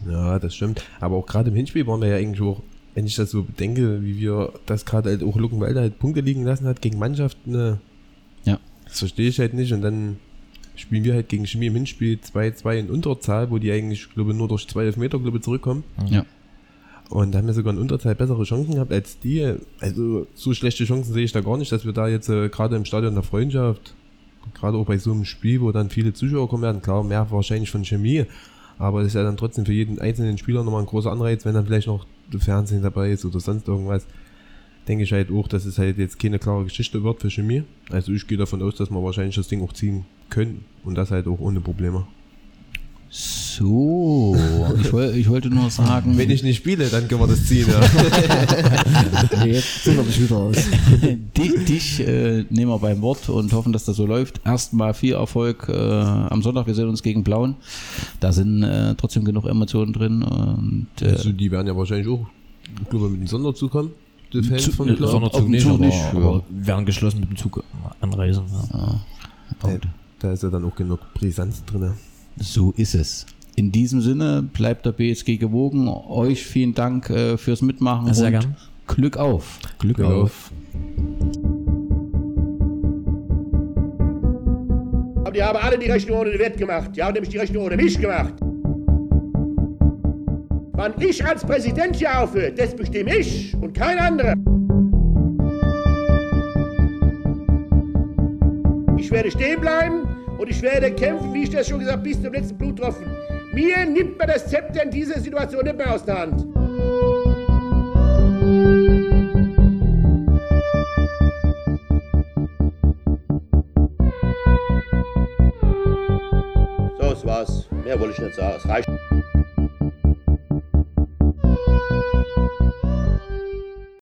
Ja, das stimmt. Aber auch gerade im Hinspiel waren wir ja eigentlich auch, wenn ich das so bedenke, wie wir das gerade halt auch Luckenwalde halt Punkte liegen lassen hat gegen Mannschaften, ne, Ja. das verstehe ich halt nicht. Und dann spielen wir halt gegen Chemie im Hinspiel 2-2 in Unterzahl, wo die eigentlich, glaube ich, nur durch zwei Elfmeter, glaube zurückkommen. Ja. Und da haben wir sogar in Unterzahl bessere Chancen gehabt als die. Also so schlechte Chancen sehe ich da gar nicht, dass wir da jetzt äh, gerade im Stadion der Freundschaft, gerade auch bei so einem Spiel, wo dann viele Zuschauer kommen werden, klar, mehr wahrscheinlich von Chemie, aber es ist ja dann trotzdem für jeden einzelnen Spieler nochmal ein großer Anreiz, wenn dann vielleicht noch Fernsehen dabei ist oder sonst irgendwas. Denke ich halt auch, dass es halt jetzt keine klare Geschichte wird für Chemie. Also ich gehe davon aus, dass wir wahrscheinlich das Ding auch ziehen können und das halt auch ohne Probleme. So, ich, woll, ich wollte nur sagen, Wenn ich nicht spiele, dann können wir das ziehen, ja. Jetzt sind wir nicht wieder aus. dich, dich äh, nehmen wir beim Wort und hoffen, dass das so läuft. Erstmal viel Erfolg äh, am Sonntag. Wir sehen uns gegen Blauen. Da sind äh, trotzdem genug Emotionen drin. Und, äh, Also die werden ja wahrscheinlich auch, ich glaube, mit dem Sonderzug kommen. Die Fans Zu- von äh, Blau. Sonder- Sonderzug nicht, Zug aber, nicht, ja. aber werden geschlossen mit dem Zug anreisen. Ja. Da, da ist ja dann auch genug Brisanz drin. So ist es. In diesem Sinne bleibt der BSG gewogen. Euch vielen Dank äh, fürs Mitmachen. Sehr und gern. Glück auf. Glück Glück auf. Aber die haben alle die Rechnung ohne den Wert gemacht. Die haben nämlich die Rechnung ohne mich gemacht. Wann ich als Präsident hier aufhöre, das bestimme ich und kein anderer. Ich werde stehen bleiben und ich werde kämpfen, wie ich das schon gesagt habe, bis zum letzten Bluttropfen. Mir nimmt man das Zepter in dieser Situation nicht mehr aus der Hand. So, das war's. Mehr wollte ich nicht sagen. Es reicht.